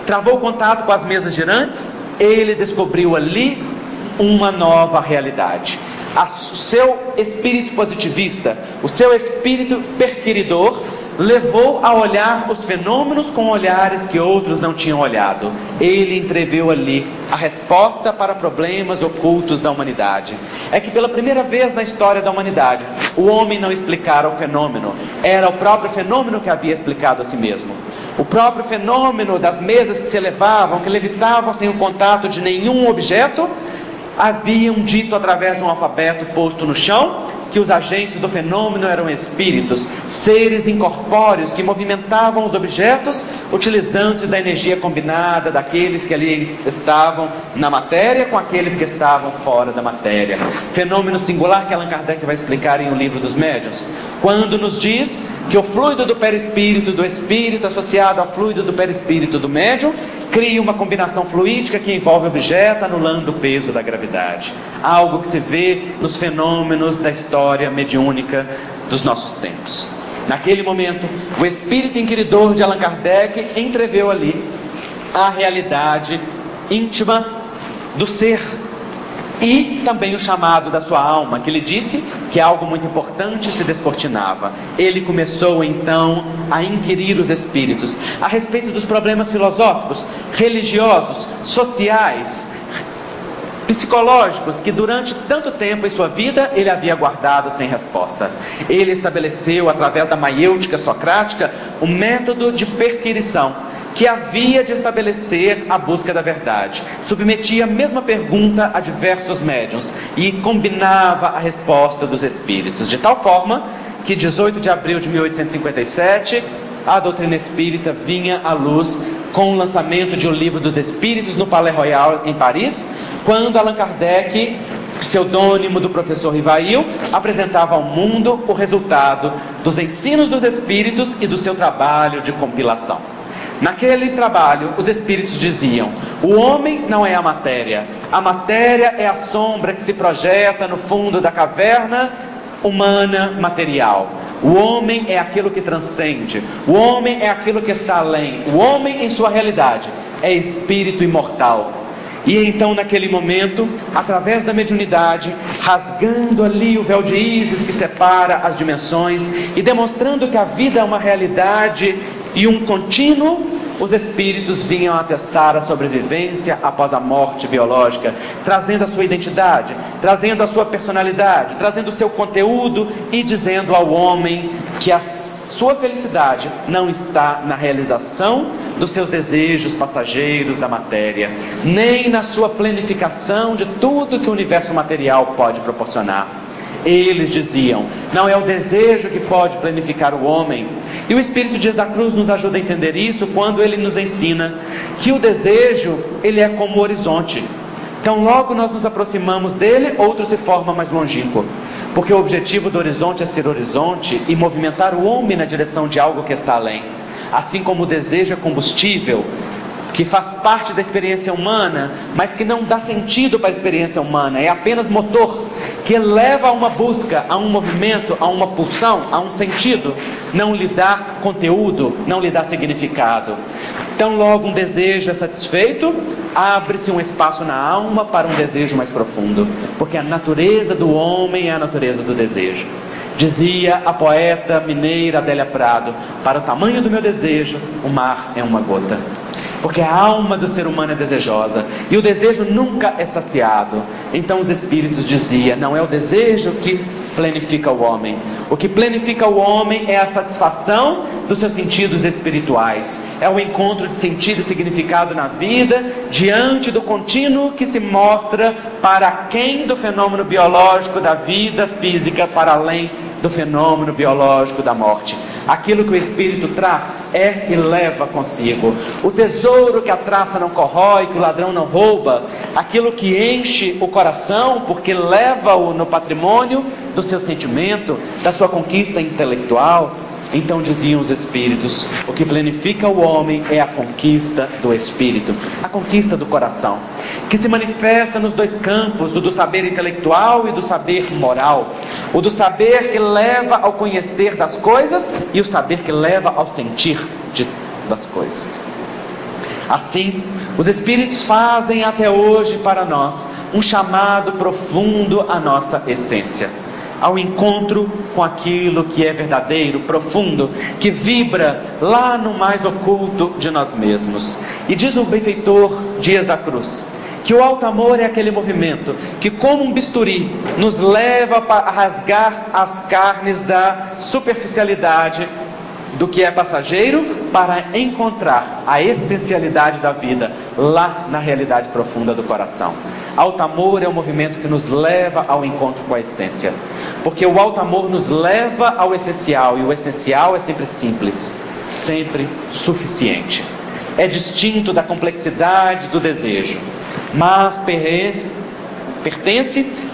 travou contato com as mesas girantes, ele descobriu ali uma nova realidade. O seu espírito positivista, o seu espírito perquiridor, levou a olhar os fenômenos com olhares que outros não tinham olhado. Ele entreviu ali a resposta para problemas ocultos da humanidade. É que pela primeira vez na história da humanidade, o homem não explicara o fenômeno, era o próprio fenômeno que havia explicado a si mesmo. O próprio fenômeno das mesas que se elevavam, que levitavam sem o contato de nenhum objeto, haviam dito através de um alfabeto posto no chão que os agentes do fenômeno eram espíritos, seres incorpóreos que movimentavam os objetos utilizando da energia combinada daqueles que ali estavam na matéria com aqueles que estavam fora da matéria. Fenômeno singular que Allan Kardec vai explicar em O Livro dos Médiuns, quando nos diz que o fluido do perispírito do espírito associado ao fluido do perispírito do médium cria uma combinação fluídica que envolve o objeto, anulando o peso da gravidade. Algo que se vê nos fenômenos da história mediúnica dos nossos tempos. Naquele momento, o espírito inquiridor de Allan Kardec entreveu ali a realidade íntima do ser e também o chamado da sua alma, que ele disse que algo muito importante se descortinava. Ele começou então a inquirir os espíritos a respeito dos problemas filosóficos, religiosos, sociais, psicológicos que durante tanto tempo em sua vida ele havia guardado sem resposta. Ele estabeleceu através da maiêutica socrática o método de perquirição que havia de estabelecer a busca da verdade. Submetia a mesma pergunta a diversos médiums e combinava a resposta dos espíritos, de tal forma que 18 de abril de 1857 a doutrina espírita vinha à luz com o lançamento de O Livro dos Espíritos no Palais Royal em Paris, quando Allan Kardec, pseudônimo do professor Rivail, apresentava ao mundo o resultado dos ensinos dos espíritos e do seu trabalho de compilação. Naquele trabalho, os espíritos diziam: o homem não é a matéria, a matéria é a sombra que se projeta no fundo da caverna humana material. O homem é aquilo que transcende, o homem é aquilo que está além, o homem, em sua realidade, é espírito imortal. E então, naquele momento, através da mediunidade, rasgando ali o véu de Ísis que separa as dimensões e demonstrando que a vida é uma realidade e um contínuo, os espíritos vinham atestar a sobrevivência após a morte biológica, trazendo a sua identidade, trazendo a sua personalidade, trazendo o seu conteúdo e dizendo ao homem que a sua felicidade não está na realização dos seus desejos passageiros da matéria, nem na sua planificação de tudo que o universo material pode proporcionar. Eles diziam: não é o desejo que pode planificar o homem. E o Espírito Dias da Cruz nos ajuda a entender isso quando ele nos ensina que o desejo, ele é como o horizonte. Então, logo nós nos aproximamos dele, outro se forma mais longínquo. Porque o objetivo do horizonte é ser horizonte e movimentar o homem na direção de algo que está além. Assim como o desejo é combustível, que faz parte da experiência humana, mas que não dá sentido para a experiência humana, é apenas motor que leva a uma busca, a um movimento, a uma pulsão, a um sentido, não lhe dá conteúdo, não lhe dá significado. Então, logo um desejo é satisfeito, abre-se um espaço na alma para um desejo mais profundo, porque a natureza do homem é a natureza do desejo. Dizia a poeta mineira Adélia Prado: Para o tamanho do meu desejo, o mar é uma gota. Porque a alma do ser humano é desejosa e o desejo nunca é saciado. Então os espíritos diziam: não é o desejo que planifica o homem. O que planifica o homem é a satisfação dos seus sentidos espirituais, é o encontro de sentido e significado na vida diante do contínuo que se mostra para quem do fenômeno biológico da vida física para além do fenômeno biológico da morte. Aquilo que o Espírito traz é e leva consigo. O tesouro que a traça não corrói, que o ladrão não rouba, aquilo que enche o coração, porque leva-o no patrimônio do seu sentimento, da sua conquista intelectual, então diziam os espíritos: o que planifica o homem é a conquista do espírito, a conquista do coração, que se manifesta nos dois campos, o do saber intelectual e do saber moral, o do saber que leva ao conhecer das coisas e o saber que leva ao sentir de, das coisas. Assim, os Espíritos fazem até hoje para nós um chamado profundo à nossa essência ao encontro com aquilo que é verdadeiro, profundo, que vibra lá no mais oculto de nós mesmos. E diz o benfeitor Dias da Cruz, que o alto amor é aquele movimento que, como um bisturi, nos leva a rasgar as carnes da superficialidade do que é passageiro para encontrar a essencialidade da vida lá na realidade profunda do coração. Alto amor é um movimento que nos leva ao encontro com a essência, porque o alto amor nos leva ao essencial e o essencial é sempre simples, sempre suficiente. É distinto da complexidade do desejo, mas pertence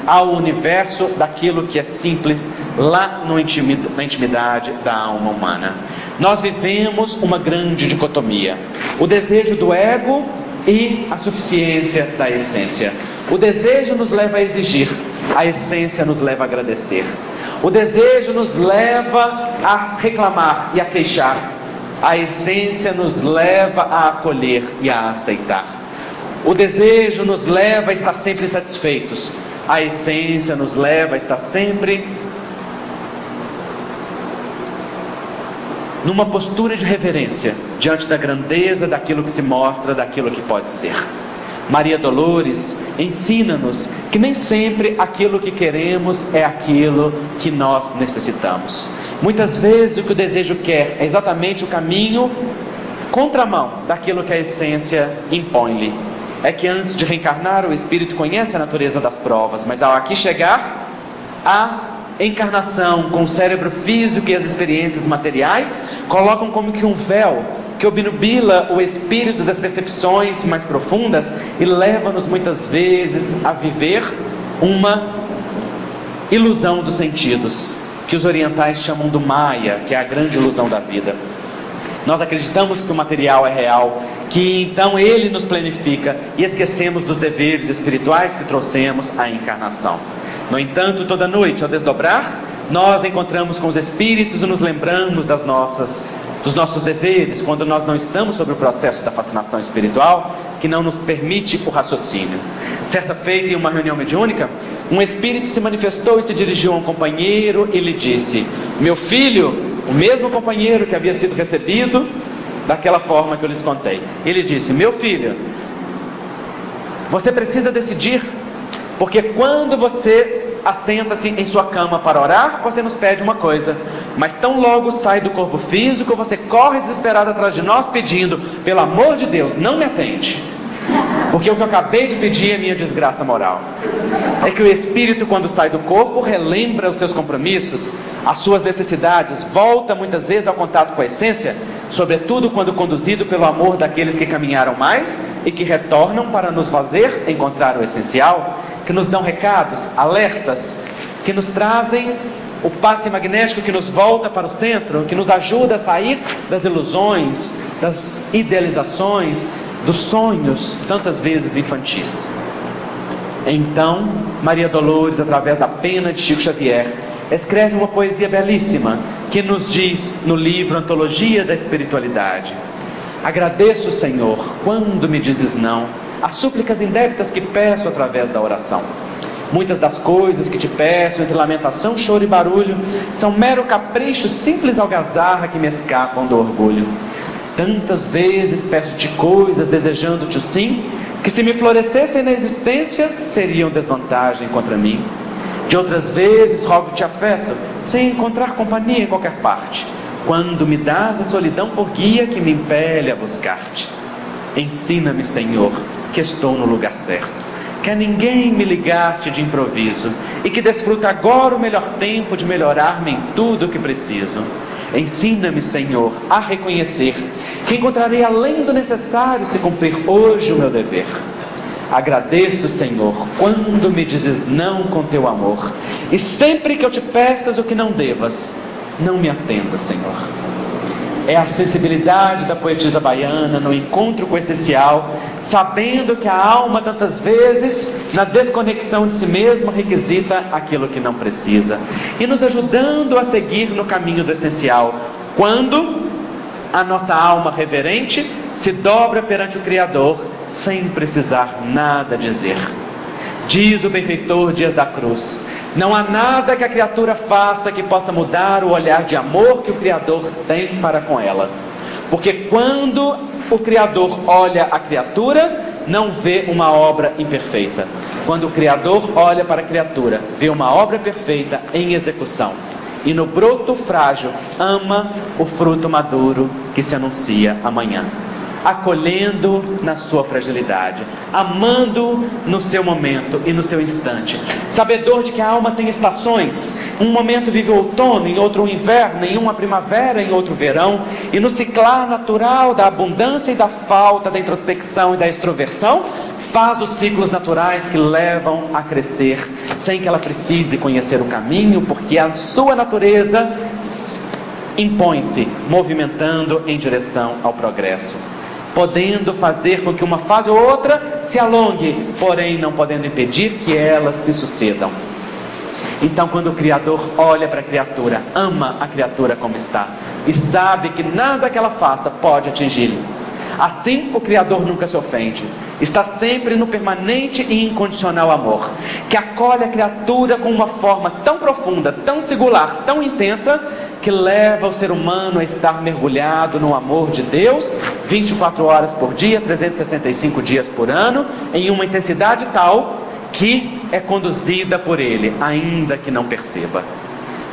ao universo daquilo que é simples lá na intimidade da alma humana. Nós vivemos uma grande dicotomia: o desejo do ego e a suficiência da essência. O desejo nos leva a exigir, a essência nos leva a agradecer. O desejo nos leva a reclamar e a queixar. A essência nos leva a acolher e a aceitar. O desejo nos leva a estar sempre satisfeitos. A essência nos leva a estar sempre numa postura de reverência diante da grandeza daquilo que se mostra, daquilo que pode ser. Maria Dolores ensina-nos que nem sempre aquilo que queremos é aquilo que nós necessitamos. Muitas vezes o que o desejo quer é exatamente o caminho contramão daquilo que a essência impõe-lhe. É que antes de reencarnar, o espírito conhece a natureza das provas, mas ao aqui chegar, a encarnação com o cérebro físico e as experiências materiais colocam como que um véu que obnubila o espírito das percepções mais profundas e leva-nos muitas vezes a viver uma ilusão dos sentidos, que os orientais chamam do Maya, que é a grande ilusão da vida. Nós acreditamos que o material é real, que então ele nos planifica e esquecemos dos deveres espirituais que trouxemos à encarnação. No entanto, toda noite, ao desdobrar, nós encontramos com os espíritos e nos lembramos das nossas dos nossos deveres, quando nós não estamos sobre o processo da fascinação espiritual, que não nos permite o raciocínio. Certa feita, em uma reunião mediúnica, um espírito se manifestou e se dirigiu a um companheiro e lhe disse: Meu filho, o mesmo companheiro que havia sido recebido daquela forma que eu lhes contei, ele disse: Meu filho, você precisa decidir porque quando você assenta-se em sua cama para orar, você nos pede uma coisa: Mas tão logo sai do corpo físico, você corre desesperado atrás de nós pedindo, pelo amor de Deus, não me atende. Porque o que eu acabei de pedir é minha desgraça moral. É que o espírito, quando sai do corpo, relembra os seus compromissos, as suas necessidades, volta muitas vezes ao contato com a essência, sobretudo quando conduzido pelo amor daqueles que caminharam mais e que retornam para nos fazer encontrar o essencial, que nos dão recados, alertas, que nos trazem o passe magnético que nos volta para o centro, que nos ajuda a sair das ilusões, das idealizações, dos sonhos, tantas vezes infantis. Então, Maria Dolores, através da pena de Chico Xavier, escreve uma poesia belíssima que nos diz no livro Antologia da Espiritualidade: Agradeço, Senhor, quando me dizes não, as súplicas indébitas que peço através da oração. Muitas das coisas que te peço, entre lamentação, choro e barulho, são mero capricho, simples algazarra que me escapam do orgulho. Tantas vezes peço-te coisas, desejando-te o sim, que se me florescessem na existência, seriam desvantagem contra mim. De outras vezes rogo-te afeto, sem encontrar companhia em qualquer parte, quando me dás a solidão por guia que me impele a buscar-te. Ensina-me, Senhor, que estou no lugar certo, que a ninguém me ligaste de improviso e que desfruta agora o melhor tempo de melhorar-me em tudo o que preciso. Ensina-me, Senhor, a reconhecer que encontrarei além do necessário se cumprir hoje o meu dever. Agradeço, Senhor, quando me dizes não com teu amor, e sempre que eu te peças o que não devas, não me atenda, Senhor. É a sensibilidade da poetisa baiana no encontro com o essencial, sabendo que a alma, tantas vezes, na desconexão de si mesma, requisita aquilo que não precisa, e nos ajudando a seguir no caminho do essencial, quando a nossa alma reverente se dobra perante o Criador sem precisar nada dizer. Diz o benfeitor Dias da Cruz: não há nada que a criatura faça que possa mudar o olhar de amor que o Criador tem para com ela. Porque quando o Criador olha a criatura, não vê uma obra imperfeita. Quando o Criador olha para a criatura, vê uma obra perfeita em execução e no broto frágil ama o fruto maduro que se anuncia amanhã acolhendo na sua fragilidade, amando no seu momento e no seu instante, sabedor de que a alma tem estações, um momento vive o outono, em outro o inverno, em uma primavera, em outro verão, e no ciclar natural da abundância e da falta, da introspecção e da extroversão, faz os ciclos naturais que levam a crescer, sem que ela precise conhecer o caminho, porque a sua natureza impõe-se, movimentando em direção ao progresso podendo fazer com que uma fase ou outra se alongue, porém não podendo impedir que elas se sucedam. Então, quando o Criador olha para a criatura, ama a criatura como está e sabe que nada que ela faça pode atingi-lo. Assim, o Criador nunca se ofende, está sempre no permanente e incondicional amor, que acolhe a criatura com uma forma tão profunda, tão singular, tão intensa, que leva o ser humano a estar mergulhado no amor de Deus 24 horas por dia, 365 dias por ano, em uma intensidade tal que é conduzida por Ele, ainda que não perceba.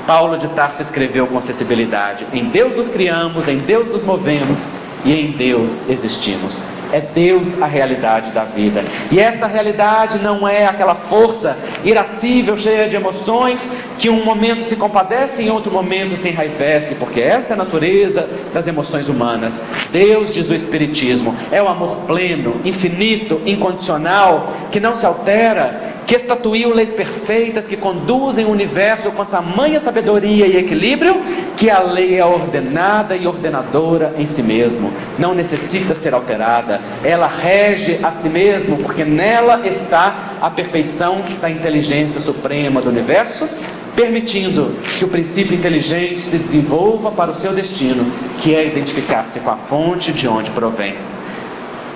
Paulo de Tarso escreveu com acessibilidade: Em Deus nos criamos, em Deus nos movemos e em Deus existimos. É Deus a realidade da vida. E esta realidade não é aquela força irascível, cheia de emoções, que um momento se compadece e em outro momento se enraivece, porque esta é a natureza das emoções humanas. Deus, diz o Espiritismo, é o amor pleno, infinito, incondicional, que não se altera, que estatuiu leis perfeitas que conduzem o universo com tamanha sabedoria e equilíbrio, que a lei é ordenada e ordenadora em si mesmo, não necessita ser alterada, ela rege a si mesmo, porque nela está a perfeição da inteligência suprema do universo, permitindo que o princípio inteligente se desenvolva para o seu destino, que é identificar-se com a fonte de onde provém.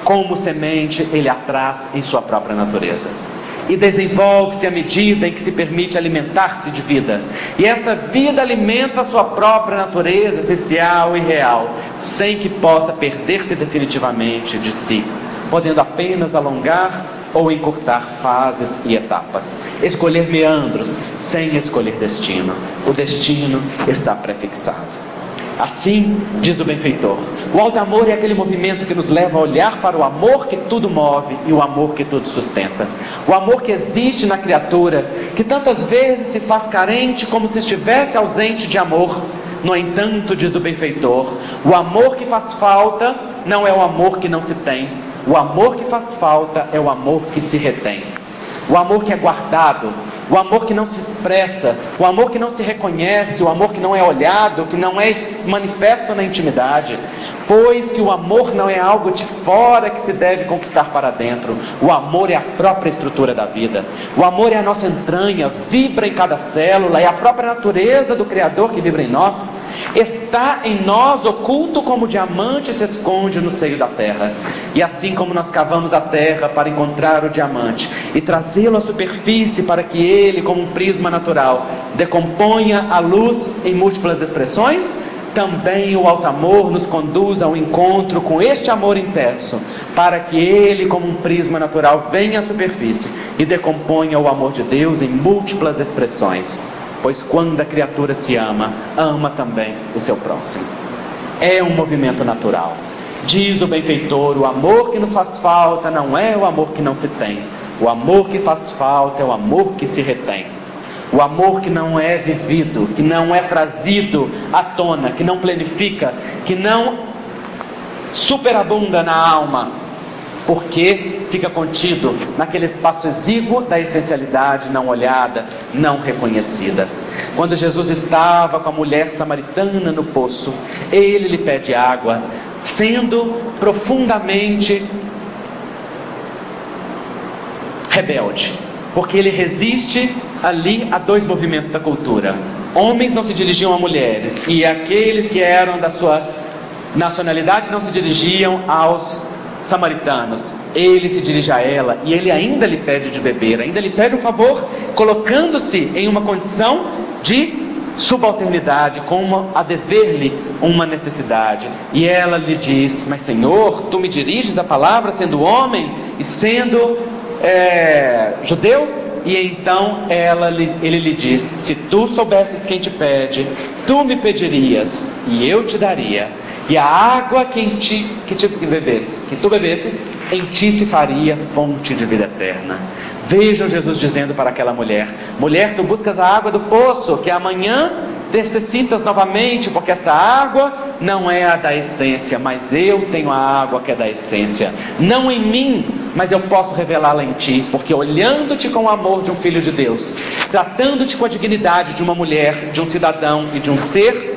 Como semente, ele a traz em sua própria natureza e desenvolve-se à medida em que se permite alimentar-se de vida. E esta vida alimenta a sua própria natureza essencial e real, sem que possa perder-se definitivamente de si, podendo apenas alongar ou encurtar fases e etapas, escolher meandros sem escolher destino. O destino está prefixado. Assim diz o benfeitor: o alto amor é aquele movimento que nos leva a olhar para o amor que tudo move e o amor que tudo sustenta. O amor que existe na criatura, que tantas vezes se faz carente como se estivesse ausente de amor. No entanto, diz o benfeitor, o amor que faz falta não é o amor que não se tem, o amor que faz falta é o amor que se retém. O amor que é guardado, o amor que não se expressa, o amor que não se reconhece, o amor que não é olhado, que não é manifesto na intimidade, pois que o amor não é algo de fora que se deve conquistar para dentro, o amor é a própria estrutura da vida, o amor é a nossa entranha, vibra em cada célula, é a própria natureza do Criador que vibra em nós, está em nós oculto como diamante se esconde no seio da terra, e assim como nós cavamos a terra para encontrar o diamante e trazê-lo à superfície para que ele, como um prisma natural, decomponha a luz em múltiplas expressões, também o alto amor nos conduz ao encontro com este amor intenso, para que ele, como um prisma natural, venha à superfície e decomponha o amor de Deus em múltiplas expressões. Pois quando a criatura se ama, ama também o seu próximo. É um movimento natural. Diz o benfeitor: o amor que nos faz falta não é o amor que não se tem, o amor que faz falta é o amor que se retém. O amor que não é vivido, que não é trazido à tona, que não planifica, que não superabunda na alma, porque fica contido naquele espaço exíguo da essencialidade não olhada, não reconhecida. Quando Jesus estava com a mulher samaritana no poço, ele lhe pede água, sendo profundamente rebelde, porque ele resiste ali a dois movimentos da cultura. Homens não se dirigiam a mulheres, e aqueles que eram da sua nacionalidade não se dirigiam aos samaritanos. Ele se dirige a ela e ele ainda lhe pede de beber, ainda lhe pede um favor, colocando-se em uma condição de subalternidade, como a dever-lhe uma necessidade. E ela lhe diz: Mas Senhor, tu me diriges a palavra sendo homem e sendo é, judeu? E então ela, ele lhe diz: Se tu soubesses quem te pede, tu me pedirias e eu te daria. E a água que, em ti, que, te, que, bebesse, que tu bebesses, em ti se faria fonte de vida eterna. Vejam Jesus dizendo para aquela mulher: Mulher, tu buscas a água do poço, que amanhã necessitas novamente, porque esta água não é a da essência, mas eu tenho a água que é da essência. Não em mim, mas eu posso revelá-la em ti, porque olhando-te com o amor de um filho de Deus, tratando-te com a dignidade de uma mulher, de um cidadão e de um ser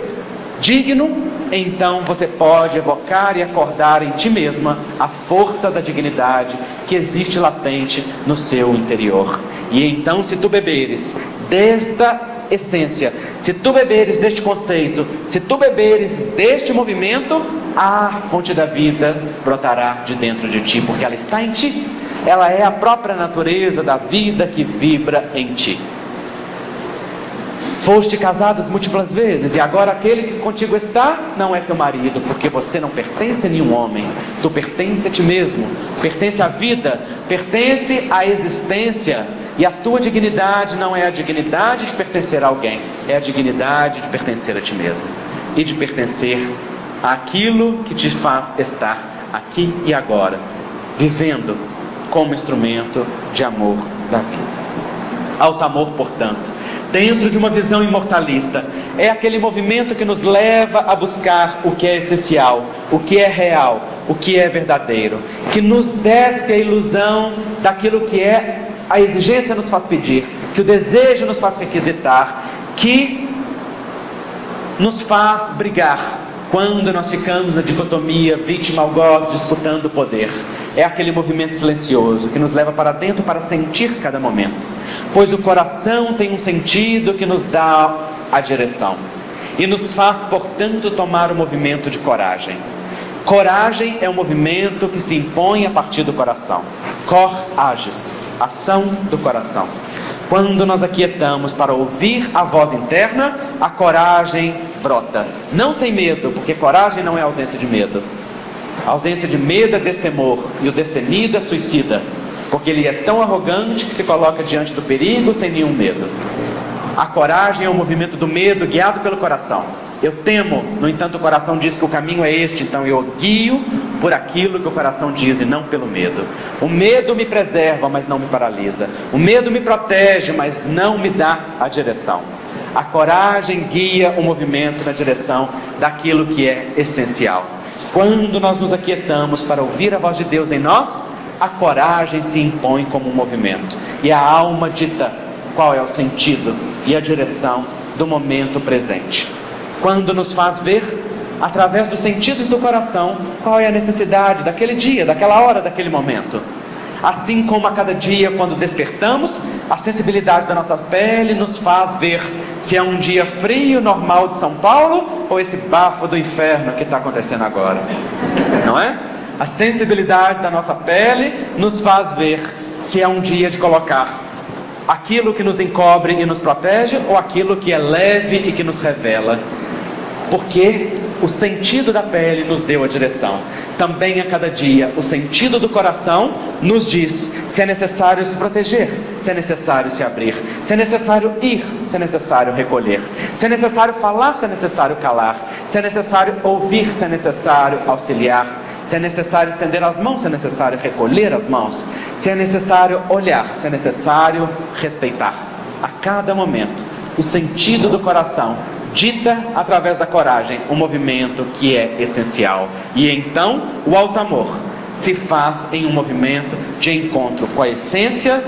digno, então você pode evocar e acordar em ti mesma a força da dignidade que existe latente no seu interior. E então, se tu beberes desta essência. Se tu beberes deste conceito, se tu beberes deste movimento, a fonte da vida brotará de dentro de ti, porque ela está em ti. Ela é a própria natureza da vida que vibra em ti. Foste casadas múltiplas vezes e agora aquele que contigo está não é teu marido, porque você não pertence a nenhum homem, tu pertence a ti mesmo, pertence à vida, pertence à existência e a tua dignidade não é a dignidade de pertencer a alguém, é a dignidade de pertencer a ti mesmo e de pertencer àquilo que te faz estar aqui e agora, vivendo como instrumento de amor da vida. Alto amor, portanto, dentro de uma visão imortalista, é aquele movimento que nos leva a buscar o que é essencial, o que é real, o que é verdadeiro, que nos despe a ilusão daquilo que é a exigência nos faz pedir, que o desejo nos faz requisitar, que nos faz brigar quando nós ficamos na dicotomia vítima-algoz disputando o poder. É aquele movimento silencioso que nos leva para dentro para sentir cada momento, pois o coração tem um sentido que nos dá a direção e nos faz, portanto, tomar o movimento de coragem. Coragem é um movimento que se impõe a partir do coração. Cor agis, ação do coração. Quando nós aquietamos para ouvir a voz interna, a coragem brota. Não sem medo, porque coragem não é ausência de medo. A ausência de medo é destemor e o destemido é suicida. porque ele é tão arrogante que se coloca diante do perigo sem nenhum medo. A coragem é o movimento do medo guiado pelo coração. Eu temo, no entanto, o coração diz que o caminho é este, então eu guio por aquilo que o coração diz e não pelo medo. O medo me preserva, mas não me paralisa. O medo me protege, mas não me dá a direção. A coragem guia o movimento na direção daquilo que é essencial. Quando nós nos aquietamos para ouvir a voz de Deus em nós, a coragem se impõe como um movimento e a alma dita qual é o sentido e a direção do momento presente. Quando nos faz ver, através dos sentidos do coração, qual é a necessidade daquele dia, daquela hora, daquele momento. Assim como a cada dia, quando despertamos, a sensibilidade da nossa pele nos faz ver se é um dia frio, normal de São Paulo ou esse bafo do inferno que está acontecendo agora. Não é? A sensibilidade da nossa pele nos faz ver se é um dia de colocar aquilo que nos encobre e nos protege ou aquilo que é leve e que nos revela. Porque o sentido da pele nos deu a direção. Também a cada dia, o sentido do coração nos diz se é necessário se proteger, se é necessário se abrir, se é necessário ir, se é necessário recolher, se é necessário falar, se é necessário calar, se é necessário ouvir, se é necessário auxiliar se é necessário estender as mãos, se é necessário recolher as mãos, se é necessário olhar, se é necessário respeitar. A cada momento, o sentido do coração dita através da coragem um movimento que é essencial. E então, o alto amor se faz em um movimento de encontro com a essência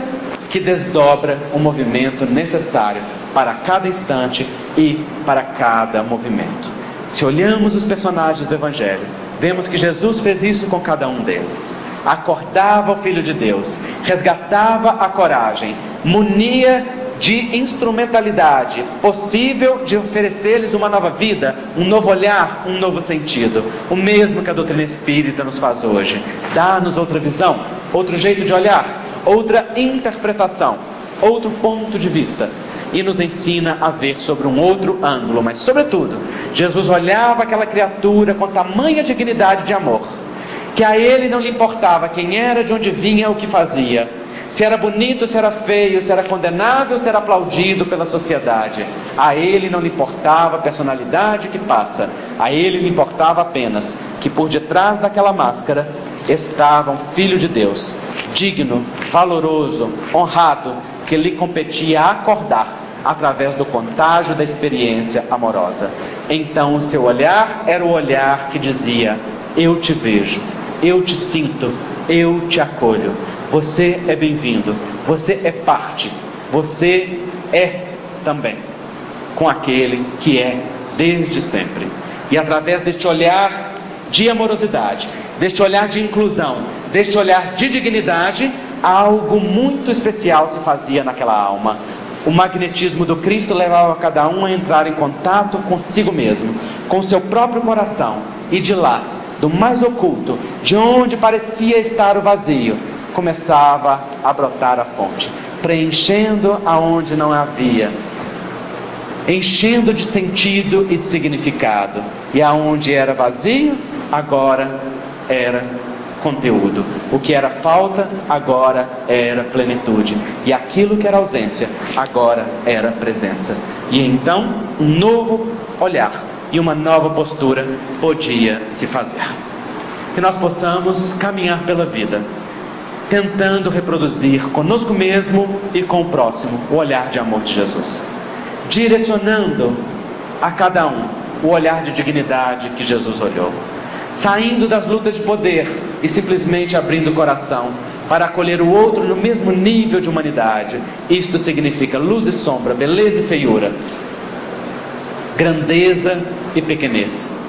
que desdobra o movimento necessário para cada instante e para cada movimento. Se olhamos os personagens do Evangelho, Vemos que Jesus fez isso com cada um deles. Acordava o Filho de Deus, resgatava a coragem, munia de instrumentalidade possível de oferecer-lhes uma nova vida, um novo olhar, um novo sentido. O mesmo que a doutrina espírita nos faz hoje. Dá-nos outra visão, outro jeito de olhar, outra interpretação, outro ponto de vista e nos ensina a ver sobre um outro ângulo, mas, sobretudo, Jesus olhava aquela criatura com tamanha dignidade de amor, que a ele não lhe importava quem era, de onde vinha, o que fazia, se era bonito, se era feio, se era condenável, se era aplaudido pela sociedade. A ele não lhe importava a personalidade que passa, a ele lhe importava apenas que por detrás daquela máscara estava um filho de Deus, digno, valoroso, honrado, que lhe competia acordar através do contágio da experiência amorosa. Então o seu olhar era o olhar que dizia: Eu te vejo, eu te sinto, eu te acolho. Você é bem-vindo, você é parte, você é também com aquele que é desde sempre. E através deste olhar de amorosidade, deste olhar de inclusão, deste olhar de dignidade, algo muito especial se fazia naquela alma. O magnetismo do Cristo levava cada um a entrar em contato consigo mesmo, com seu próprio coração, e de lá, do mais oculto, de onde parecia estar o vazio, começava a brotar a fonte, preenchendo aonde não havia, enchendo de sentido e de significado, e aonde era vazio, agora era conteúdo. O que era falta, agora era plenitude. E aquilo que era ausência, agora era presença. E então, um novo olhar e uma nova postura podia se fazer. Que nós possamos caminhar pela vida, tentando reproduzir conosco mesmo e com o próximo o olhar de amor de Jesus, direcionando a cada um o olhar de dignidade que Jesus olhou saindo das lutas de poder e simplesmente abrindo o coração para acolher o outro no mesmo nível de humanidade. Isto significa luz e sombra, beleza e feiura, grandeza e pequenez.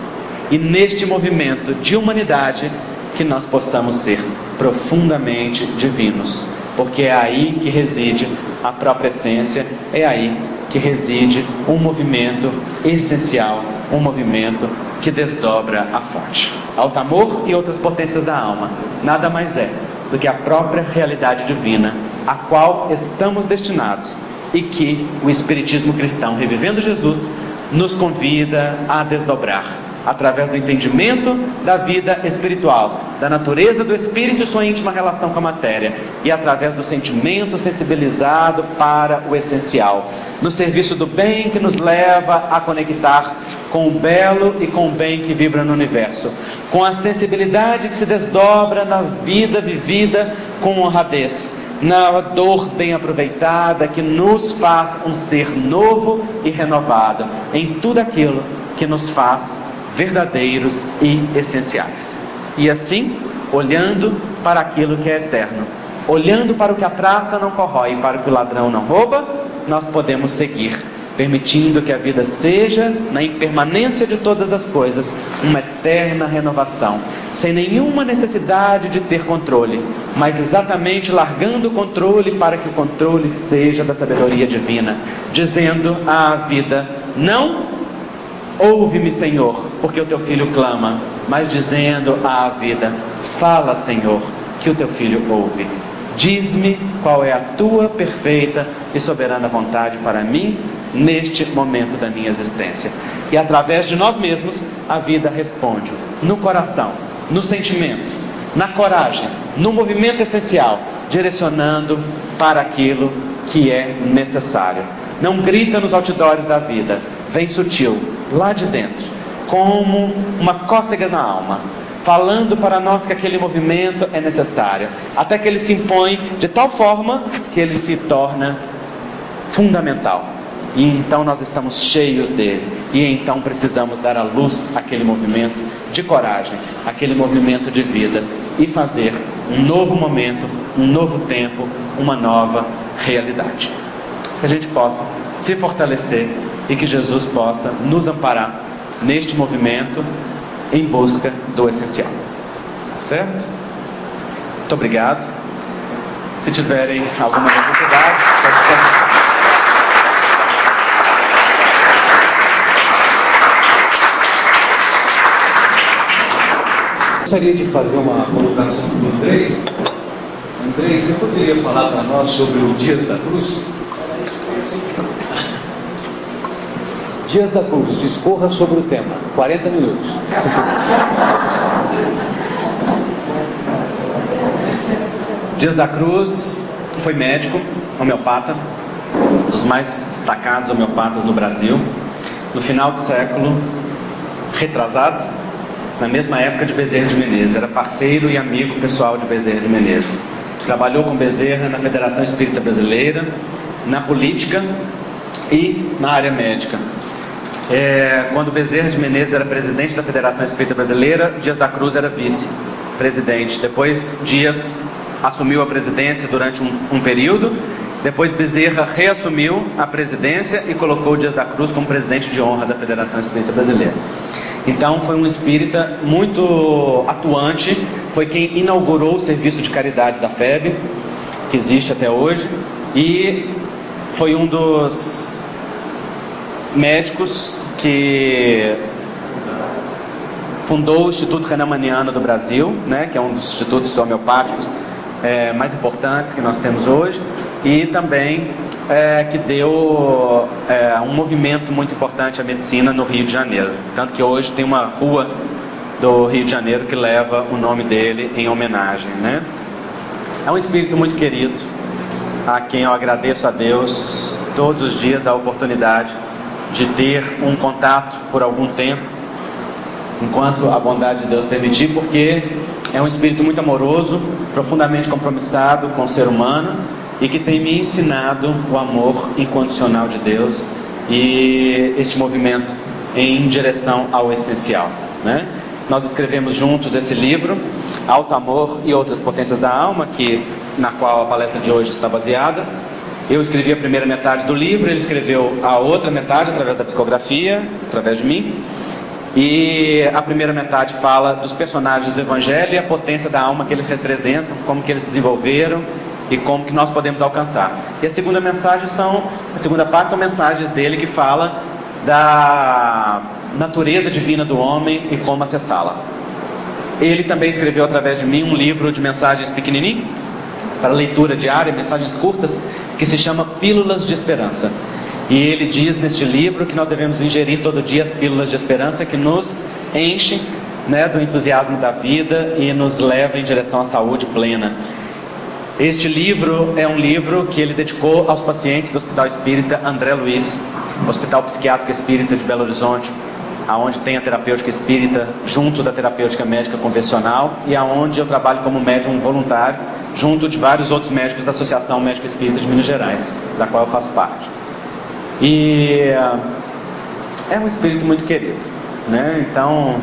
E neste movimento de humanidade que nós possamos ser profundamente divinos, porque é aí que reside a própria essência, é aí que reside um movimento essencial, um movimento que desdobra a fonte. Alto amor e outras potências da alma nada mais é do que a própria realidade divina, a qual estamos destinados e que o Espiritismo cristão, revivendo Jesus, nos convida a desdobrar através do entendimento da vida espiritual da natureza do espírito e sua íntima relação com a matéria, e através do sentimento sensibilizado para o essencial, no serviço do bem que nos leva a conectar com o belo e com o bem que vibra no universo, com a sensibilidade que se desdobra na vida vivida com honradez, na dor bem aproveitada que nos faz um ser novo e renovado em tudo aquilo que nos faz verdadeiros e essenciais. E assim, olhando para aquilo que é eterno, olhando para o que a traça não corrói, para o que o ladrão não rouba, nós podemos seguir permitindo que a vida seja, na impermanência de todas as coisas, uma eterna renovação, sem nenhuma necessidade de ter controle, mas exatamente largando o controle para que o controle seja da sabedoria divina, dizendo à vida: Não ouve-me, Senhor, porque o teu filho clama, mas dizendo à vida: Fala, Senhor, que o teu filho ouve. Diz-me qual é a tua perfeita e soberana vontade para mim neste momento da minha existência. E através de nós mesmos, a vida responde no coração, no sentimento, na coragem, no movimento essencial, direcionando para aquilo que é necessário. Não grita nos outdoors da vida, vem sutil, lá de dentro, como uma cócega na alma, falando para nós que aquele movimento é necessário, até que ele se impõe de tal forma que ele se torna fundamental. E então nós estamos cheios dele. E então precisamos dar à luz aquele movimento de coragem, aquele movimento de vida e fazer um novo momento, um novo tempo, uma nova realidade. Que a gente possa se fortalecer e que Jesus possa nos amparar neste movimento em busca do essencial. Tá certo? Muito obrigado. Se tiverem alguma necessidade, pode gostaria de fazer uma colocação para o Andrei. Andrei, você poderia falar para nós sobre o Dias da Cruz? Dias da Cruz, discorra sobre o tema. 40 minutos. Dias da Cruz foi médico, homeopata, dos mais destacados homeopatas no Brasil. No final do século retrasado, na mesma época de Bezerra de Menezes, era parceiro e amigo pessoal de Bezerra de Menezes. Trabalhou com Bezerra na Federação Espírita Brasileira, na política e na área médica. É, quando Bezerra de Menezes era presidente da Federação Espírita Brasileira, Dias da Cruz era vice-presidente. Depois, Dias assumiu a presidência durante um, um período. Depois, Bezerra reassumiu a presidência e colocou Dias da Cruz como presidente de honra da Federação Espírita Brasileira. Então foi um espírita muito atuante, foi quem inaugurou o serviço de caridade da FEB, que existe até hoje, e foi um dos médicos que fundou o Instituto Renamaniano do Brasil, né, que é um dos institutos homeopáticos é, mais importantes que nós temos hoje, e também é, que deu é, um movimento muito importante à medicina no Rio de Janeiro. Tanto que hoje tem uma rua do Rio de Janeiro que leva o nome dele em homenagem. Né? É um espírito muito querido, a quem eu agradeço a Deus todos os dias a oportunidade de ter um contato por algum tempo, enquanto a bondade de Deus permitir, porque é um espírito muito amoroso, profundamente compromissado com o ser humano e que tem me ensinado o amor incondicional de Deus e este movimento em direção ao essencial. Né? Nós escrevemos juntos esse livro, Alto Amor e Outras Potências da Alma, que na qual a palestra de hoje está baseada. Eu escrevi a primeira metade do livro, ele escreveu a outra metade através da psicografia, através de mim. E a primeira metade fala dos personagens do Evangelho e a potência da alma que eles representam, como que eles desenvolveram e como que nós podemos alcançar. E a segunda mensagem são, a segunda parte são mensagens dele que fala da natureza divina do homem e como acessá-la. Ele também escreveu através de mim um livro de mensagens pequenininho para leitura diária, mensagens curtas, que se chama Pílulas de Esperança. E ele diz neste livro que nós devemos ingerir todo dia as pílulas de esperança que nos enchem né, do entusiasmo da vida e nos leva em direção à saúde plena. Este livro é um livro que ele dedicou aos pacientes do Hospital Espírita André Luiz, Hospital Psiquiátrico Espírita de Belo Horizonte, aonde tem a terapêutica espírita junto da terapêutica médica convencional e aonde eu trabalho como médium voluntário junto de vários outros médicos da Associação Médica Espírita de Minas Gerais, da qual eu faço parte. E é um espírito muito querido, né? Então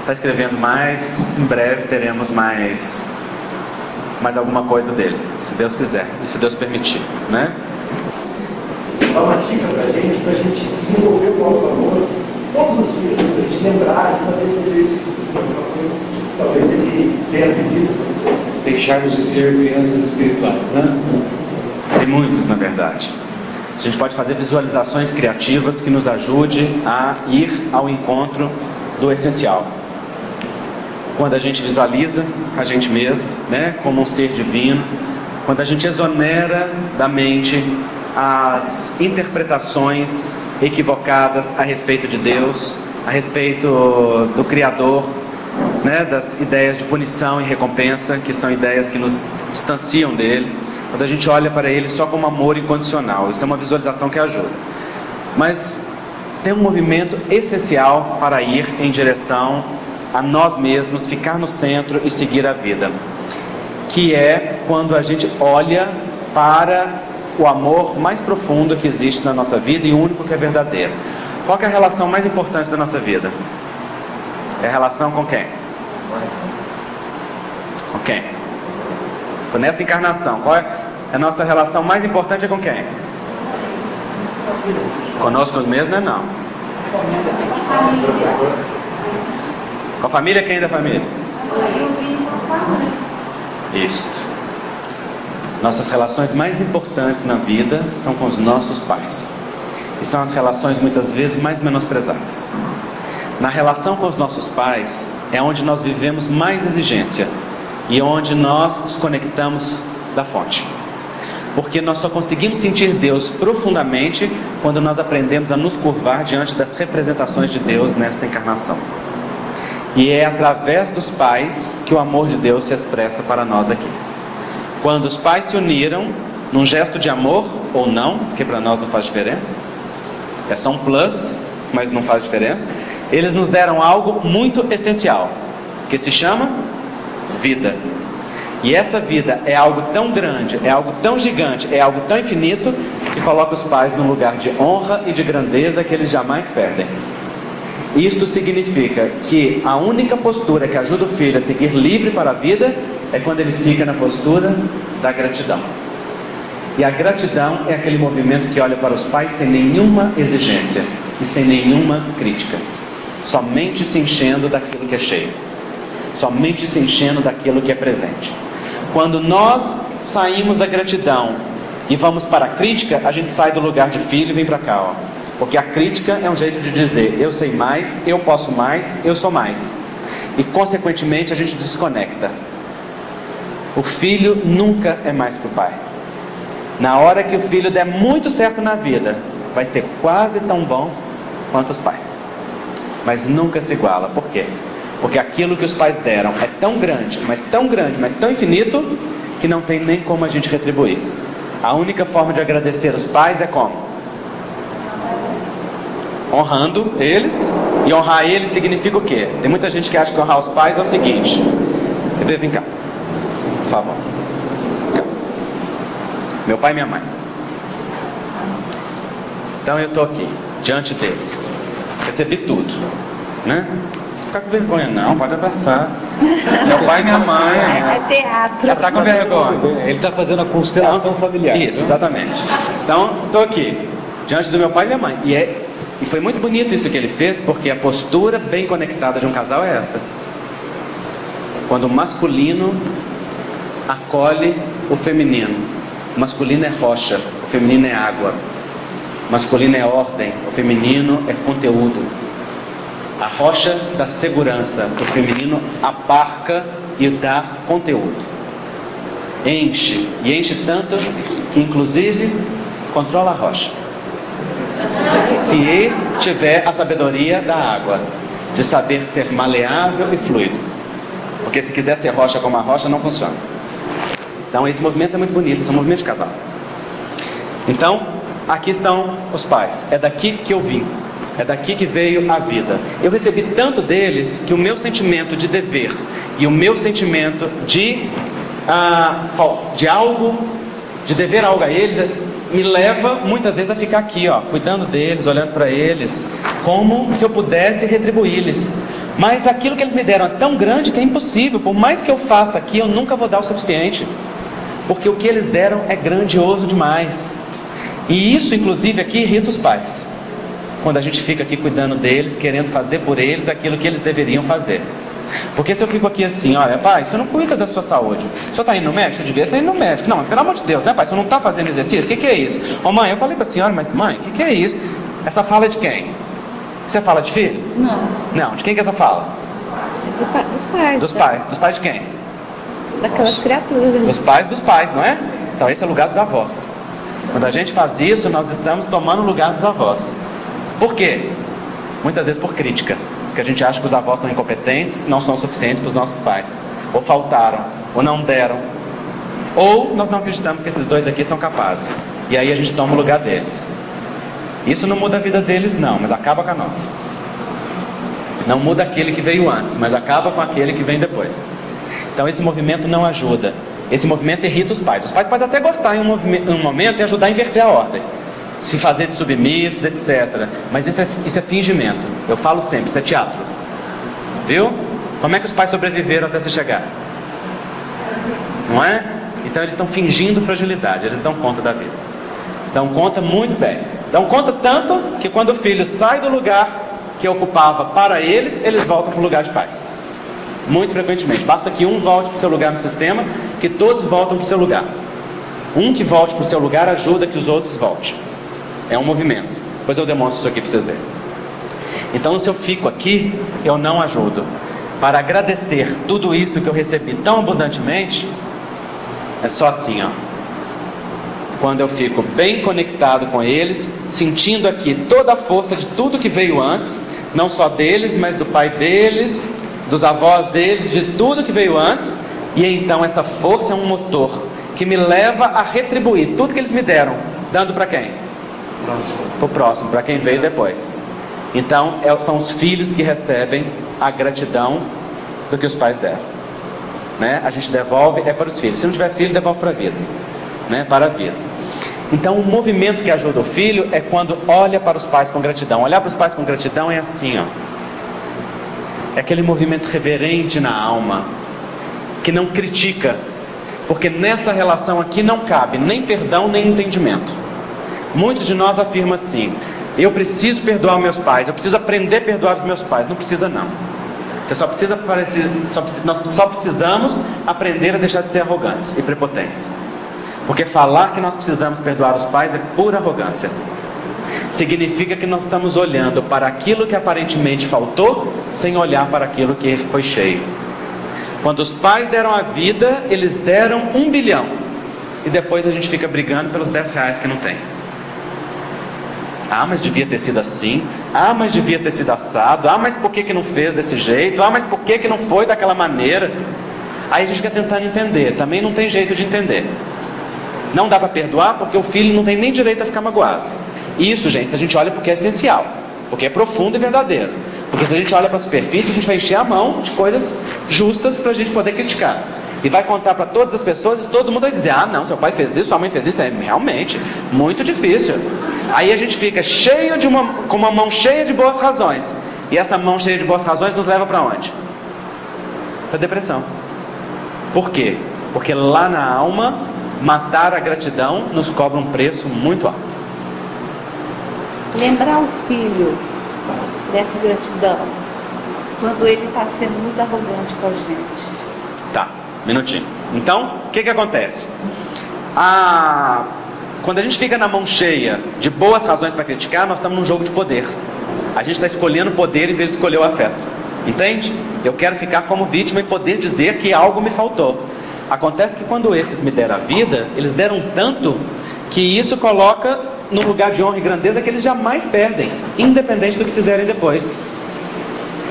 está escrevendo mais, em breve teremos mais mais alguma coisa dele, se Deus quiser e se Deus permitir, né? Dá uma dica para a gente, para a gente desenvolver o próprio amor todos os dias, para a gente lembrar de fazer esse exercício, talvez ele tenha vivido. Deixarmos de ser crianças espirituais, né? Tem muitos, na verdade. A gente pode fazer visualizações criativas que nos ajude a ir ao encontro do essencial. Quando a gente visualiza a gente mesmo, né, como um ser divino, quando a gente exonera da mente as interpretações equivocadas a respeito de Deus, a respeito do Criador, né, das ideias de punição e recompensa, que são ideias que nos distanciam dele quando a gente olha para ele só como amor incondicional. Isso é uma visualização que ajuda. Mas tem um movimento essencial para ir em direção a nós mesmos, ficar no centro e seguir a vida. Que é quando a gente olha para o amor mais profundo que existe na nossa vida e o único que é verdadeiro. Qual é a relação mais importante da nossa vida? É a relação com quem? Com quem? nessa encarnação, qual é a nossa relação mais importante é com quem? Conosco mesmo, não é não. Com a família, quem é da família? Isto. Nossas relações mais importantes na vida são com os nossos pais. E são as relações muitas vezes mais menosprezadas. Na relação com os nossos pais é onde nós vivemos mais exigência e onde nós desconectamos da fonte. Porque nós só conseguimos sentir Deus profundamente quando nós aprendemos a nos curvar diante das representações de Deus nesta encarnação. E é através dos pais que o amor de Deus se expressa para nós aqui. Quando os pais se uniram num gesto de amor ou não, porque para nós não faz diferença, é só um plus, mas não faz diferença. Eles nos deram algo muito essencial, que se chama vida. E essa vida é algo tão grande, é algo tão gigante, é algo tão infinito que coloca os pais num lugar de honra e de grandeza que eles jamais perdem. Isto significa que a única postura que ajuda o filho a seguir livre para a vida é quando ele fica na postura da gratidão. E a gratidão é aquele movimento que olha para os pais sem nenhuma exigência e sem nenhuma crítica, somente se enchendo daquilo que é cheio somente se enchendo daquilo que é presente. Quando nós saímos da gratidão e vamos para a crítica, a gente sai do lugar de filho e vem para cá, ó. Porque a crítica é um jeito de dizer eu sei mais, eu posso mais, eu sou mais. E consequentemente a gente desconecta. O filho nunca é mais que o pai. Na hora que o filho der muito certo na vida, vai ser quase tão bom quanto os pais. Mas nunca se iguala. Por quê? Porque aquilo que os pais deram é tão grande, mas tão grande, mas tão infinito, que não tem nem como a gente retribuir. A única forma de agradecer os pais é como? Honrando eles. E honrar eles significa o quê? Tem muita gente que acha que honrar os pais é o seguinte. Bebê, vem cá. Por favor. Meu pai e minha mãe. Então eu estou aqui, diante deles. Recebi tudo. Né? Você ficar com vergonha, não, pode abraçar. Meu pai e minha mãe. É teatro. Já está com vergonha. Ele está fazendo a constelação Então, familiar. Isso, né? exatamente. Então, estou aqui, diante do meu pai e minha mãe. E, é, e foi muito bonito isso que ele fez, porque a postura bem conectada de um casal é essa. Quando o masculino acolhe o feminino. O masculino é rocha, o feminino é água. O masculino é ordem, o feminino é conteúdo. A rocha da segurança, o feminino abarca e dá conteúdo. Enche, e enche tanto que inclusive controla a rocha. Se tiver a sabedoria da água. de saber ser maleável e fluido. Porque se quiser ser rocha como a rocha, não funciona. Então esse movimento é muito bonito, esse é um movimento de casal. Então, aqui estão os pais. É daqui que eu vim. É daqui que veio a vida. Eu recebi tanto deles que o meu sentimento de dever e o meu sentimento de, ah, de algo, de dever algo a eles, me leva muitas vezes a ficar aqui, ó, cuidando deles, olhando para eles, como se eu pudesse retribuí-los. Mas aquilo que eles me deram é tão grande que é impossível. Por mais que eu faça aqui, eu nunca vou dar o suficiente. Porque o que eles deram é grandioso demais. E isso, inclusive, aqui irrita os pais. Quando a gente fica aqui cuidando deles, querendo fazer por eles aquilo que eles deveriam fazer. Porque se eu fico aqui assim, olha, pai, você não cuida da sua saúde. O senhor está indo no médico? Eu devia estar indo no médico. Não, pelo amor de Deus, né, pai? Senhor não está fazendo exercício? O que, que é isso? Ô, mãe, eu falei para a senhora, mas mãe, o que, que é isso? Essa fala é de quem? Você fala de filho? Não. Não, de quem que é essa fala? Dos pais. Dos da- pais. Dos pais de quem? Daquelas criaturas ali. Dos pais dos pais, não é? Então esse é o lugar dos avós. Quando a gente faz isso, nós estamos tomando o lugar dos avós. Por quê? Muitas vezes por crítica. Porque a gente acha que os avós são incompetentes, não são suficientes para os nossos pais. Ou faltaram, ou não deram. Ou nós não acreditamos que esses dois aqui são capazes. E aí a gente toma o lugar deles. Isso não muda a vida deles, não, mas acaba com a nossa. Não muda aquele que veio antes, mas acaba com aquele que vem depois. Então esse movimento não ajuda. Esse movimento irrita os pais. Os pais podem até gostar em um, um momento e ajudar a inverter a ordem. Se fazer de submissos, etc. Mas isso é, isso é fingimento. Eu falo sempre, isso é teatro. Viu? Como é que os pais sobreviveram até você chegar? Não é? Então eles estão fingindo fragilidade, eles dão conta da vida. Dão conta muito bem. Dão conta tanto que quando o filho sai do lugar que ocupava para eles, eles voltam para o lugar de pais. Muito frequentemente. Basta que um volte para o seu lugar no sistema, que todos voltam para o seu lugar. Um que volte para o seu lugar ajuda que os outros voltem. É um movimento. Depois eu demonstro isso aqui para vocês verem. Então, se eu fico aqui, eu não ajudo. Para agradecer tudo isso que eu recebi tão abundantemente, é só assim, ó. Quando eu fico bem conectado com eles, sentindo aqui toda a força de tudo que veio antes, não só deles, mas do pai deles, dos avós deles, de tudo que veio antes, e então essa força é um motor que me leva a retribuir tudo que eles me deram, dando para quem? Para o próximo, para quem veio depois. Então, é- são os filhos que recebem a gratidão do que os pais deram. Né? A gente devolve, é para os filhos. Se não tiver filho, devolve para a vida. Né? Para a vida. Então, o movimento que ajuda o filho é quando olha para os pais com gratidão. Olhar para os pais com gratidão é assim, ó. É aquele movimento reverente na alma, que não critica, porque nessa relação aqui não cabe nem perdão nem entendimento. Muitos de nós afirmam assim: eu preciso perdoar meus pais, eu preciso aprender a perdoar os meus pais. Não precisa, não. Você só precisa parecer, só, nós só precisamos aprender a deixar de ser arrogantes e prepotentes. Porque falar que nós precisamos perdoar os pais é pura arrogância. Significa que nós estamos olhando para aquilo que aparentemente faltou, sem olhar para aquilo que foi cheio. Quando os pais deram a vida, eles deram um bilhão. E depois a gente fica brigando pelos 10 reais que não tem. Ah, mas devia ter sido assim. Ah, mas devia ter sido assado. Ah, mas por que, que não fez desse jeito? Ah, mas por que, que não foi daquela maneira? Aí a gente fica tentando entender. Também não tem jeito de entender. Não dá para perdoar porque o filho não tem nem direito a ficar magoado. Isso, gente, a gente olha porque é essencial. Porque é profundo e verdadeiro. Porque se a gente olha para a superfície, a gente vai encher a mão de coisas justas para a gente poder criticar. E vai contar para todas as pessoas e todo mundo vai dizer: ah, não, seu pai fez isso, sua mãe fez isso. É realmente muito difícil. Aí a gente fica cheio de uma, com uma mão cheia de boas razões. E essa mão cheia de boas razões nos leva para onde? Para depressão. Por quê? Porque lá na alma, matar a gratidão nos cobra um preço muito alto. Lembrar o filho dessa gratidão quando ele está sendo muito arrogante com a gente. Tá, minutinho. Então, o que, que acontece? A... Quando a gente fica na mão cheia de boas razões para criticar, nós estamos num jogo de poder. A gente está escolhendo o poder em vez de escolher o afeto. Entende? Eu quero ficar como vítima e poder dizer que algo me faltou. Acontece que quando esses me deram a vida, eles deram tanto que isso coloca no lugar de honra e grandeza que eles jamais perdem, independente do que fizerem depois.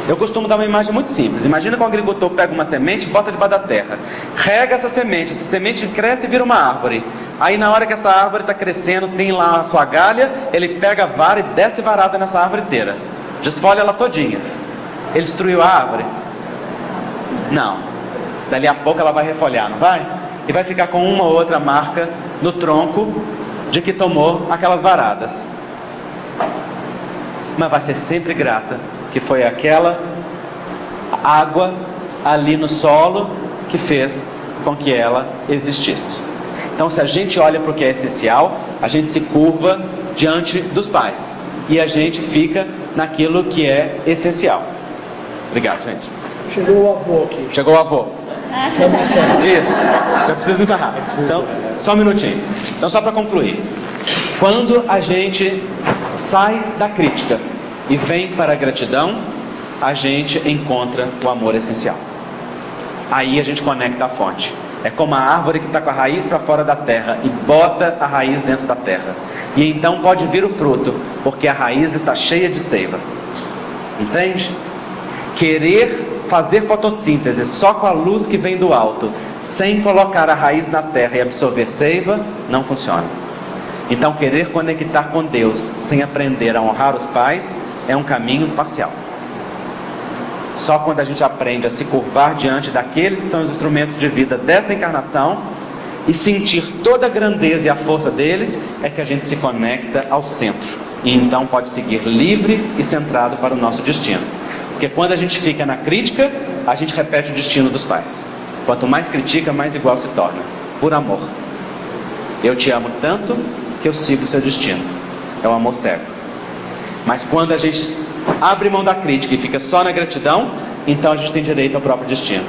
Eu costumo dar uma imagem muito simples. Imagina que o agricultor pega uma semente e bota debaixo da terra. Rega essa semente, essa semente cresce e vira uma árvore. Aí na hora que essa árvore está crescendo, tem lá a sua galha, ele pega a vara e desce varada nessa árvore inteira. Desfolha ela todinha. Ele destruiu a árvore? Não. Dali a pouco ela vai refolhar, não vai? E vai ficar com uma ou outra marca no tronco de que tomou aquelas varadas. Mas vai ser sempre grata que foi aquela água ali no solo que fez com que ela existisse. Então, se a gente olha para o que é essencial, a gente se curva diante dos pais e a gente fica naquilo que é essencial. Obrigado, gente. Chegou o avô aqui. Chegou o avô. Isso, eu preciso encerrar. Então, só um minutinho. Então, só para concluir. Quando a gente sai da crítica e vem para a gratidão, a gente encontra o amor essencial. Aí a gente conecta a fonte. É como a árvore que está com a raiz para fora da terra e bota a raiz dentro da terra. E então pode vir o fruto, porque a raiz está cheia de seiva. Entende? Querer fazer fotossíntese só com a luz que vem do alto, sem colocar a raiz na terra e absorver seiva, não funciona. Então, querer conectar com Deus sem aprender a honrar os pais é um caminho parcial. Só quando a gente aprende a se curvar diante daqueles que são os instrumentos de vida dessa encarnação e sentir toda a grandeza e a força deles, é que a gente se conecta ao centro. E então pode seguir livre e centrado para o nosso destino. Porque quando a gente fica na crítica, a gente repete o destino dos pais. Quanto mais critica, mais igual se torna. Por amor. Eu te amo tanto que eu sigo o seu destino. É o amor cego. Mas quando a gente abre mão da crítica e fica só na gratidão, então a gente tem direito ao próprio destino.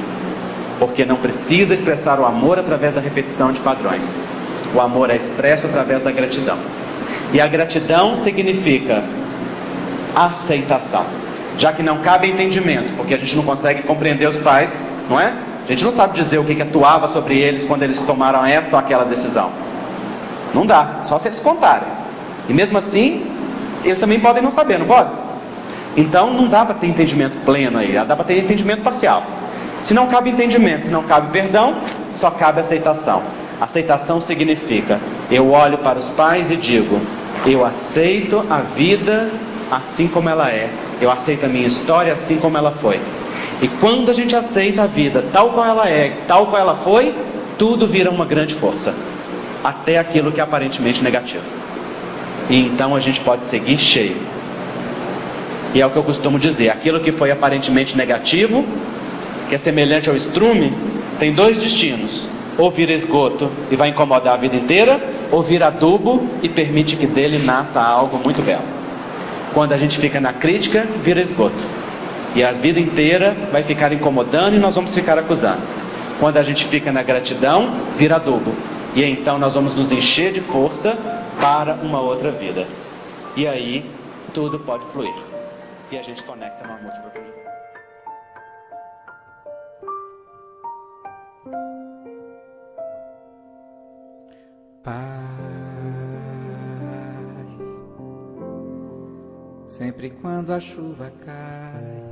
Porque não precisa expressar o amor através da repetição de padrões. O amor é expresso através da gratidão. E a gratidão significa aceitação. Já que não cabe entendimento, porque a gente não consegue compreender os pais, não é? A gente não sabe dizer o que, que atuava sobre eles quando eles tomaram esta ou aquela decisão. Não dá, só se eles contarem. E mesmo assim, eles também podem não saber, não pode? Então não dá para ter entendimento pleno aí, dá para ter entendimento parcial. Se não cabe entendimento, se não cabe perdão, só cabe aceitação. Aceitação significa eu olho para os pais e digo: eu aceito a vida assim como ela é, eu aceito a minha história assim como ela foi. E quando a gente aceita a vida tal qual ela é, tal qual ela foi, tudo vira uma grande força, até aquilo que é aparentemente negativo e então a gente pode seguir cheio. E é o que eu costumo dizer: aquilo que foi aparentemente negativo, que é semelhante ao estrume, tem dois destinos: ou vira esgoto e vai incomodar a vida inteira, ou vira adubo e permite que dele nasça algo muito belo. Quando a gente fica na crítica, vira esgoto. E a vida inteira vai ficar incomodando e nós vamos ficar acusando. Quando a gente fica na gratidão, vira adubo. E então nós vamos nos encher de força para uma outra vida. E aí tudo pode fluir. E a gente conecta no amor de. Pai, sempre quando a chuva cai,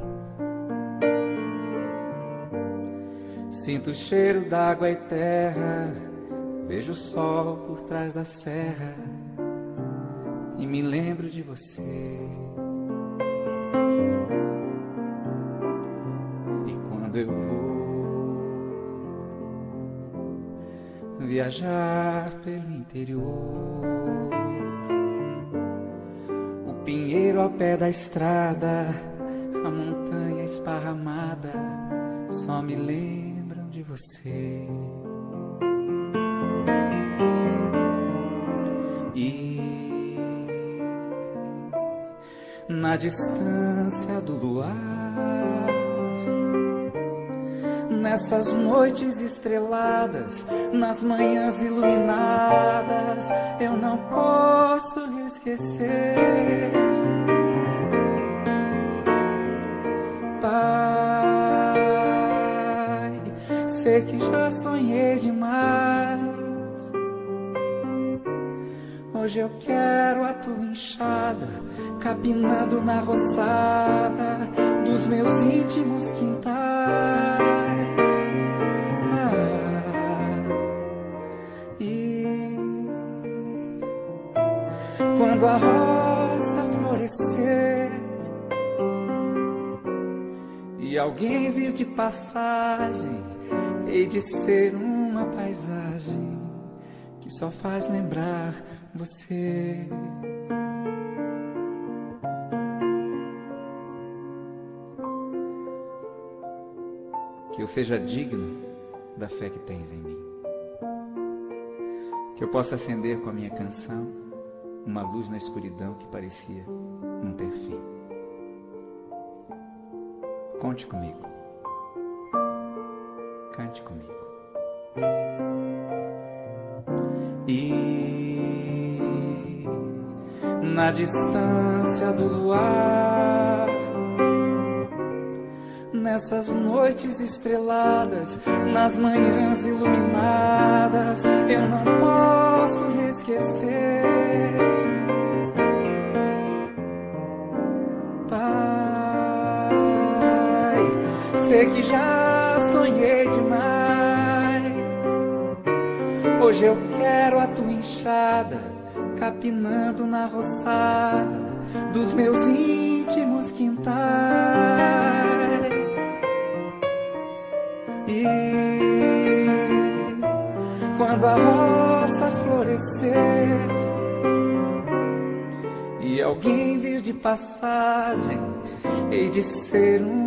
sinto o cheiro d'água e terra, vejo o sol por trás da serra e me lembro de você. E quando eu vou viajar pelo interior, pinheiro ao pé da estrada, a montanha esparramada, só me lembram de você. na distância do luar. Nessas noites estreladas, nas manhãs iluminadas, eu não posso esquecer. Pai, sei que já sonhei demais. Hoje eu quero a tua enxada capinando na roçada dos meus quando a rosa florescer e alguém vir de passagem, hei de ser uma paisagem que só faz lembrar você. Que eu seja digno da fé que tens em mim. Que eu possa acender com a minha canção uma luz na escuridão que parecia não ter fim. Conte comigo. Cante comigo. E na distância do luar, nessas noites estreladas, nas manhãs iluminadas, eu não posso me esquecer. Sei que já sonhei demais. Hoje eu quero a tua enxada capinando na roçada dos meus íntimos quintais. E quando a roça florescer e alguém vir de passagem, hei de ser uma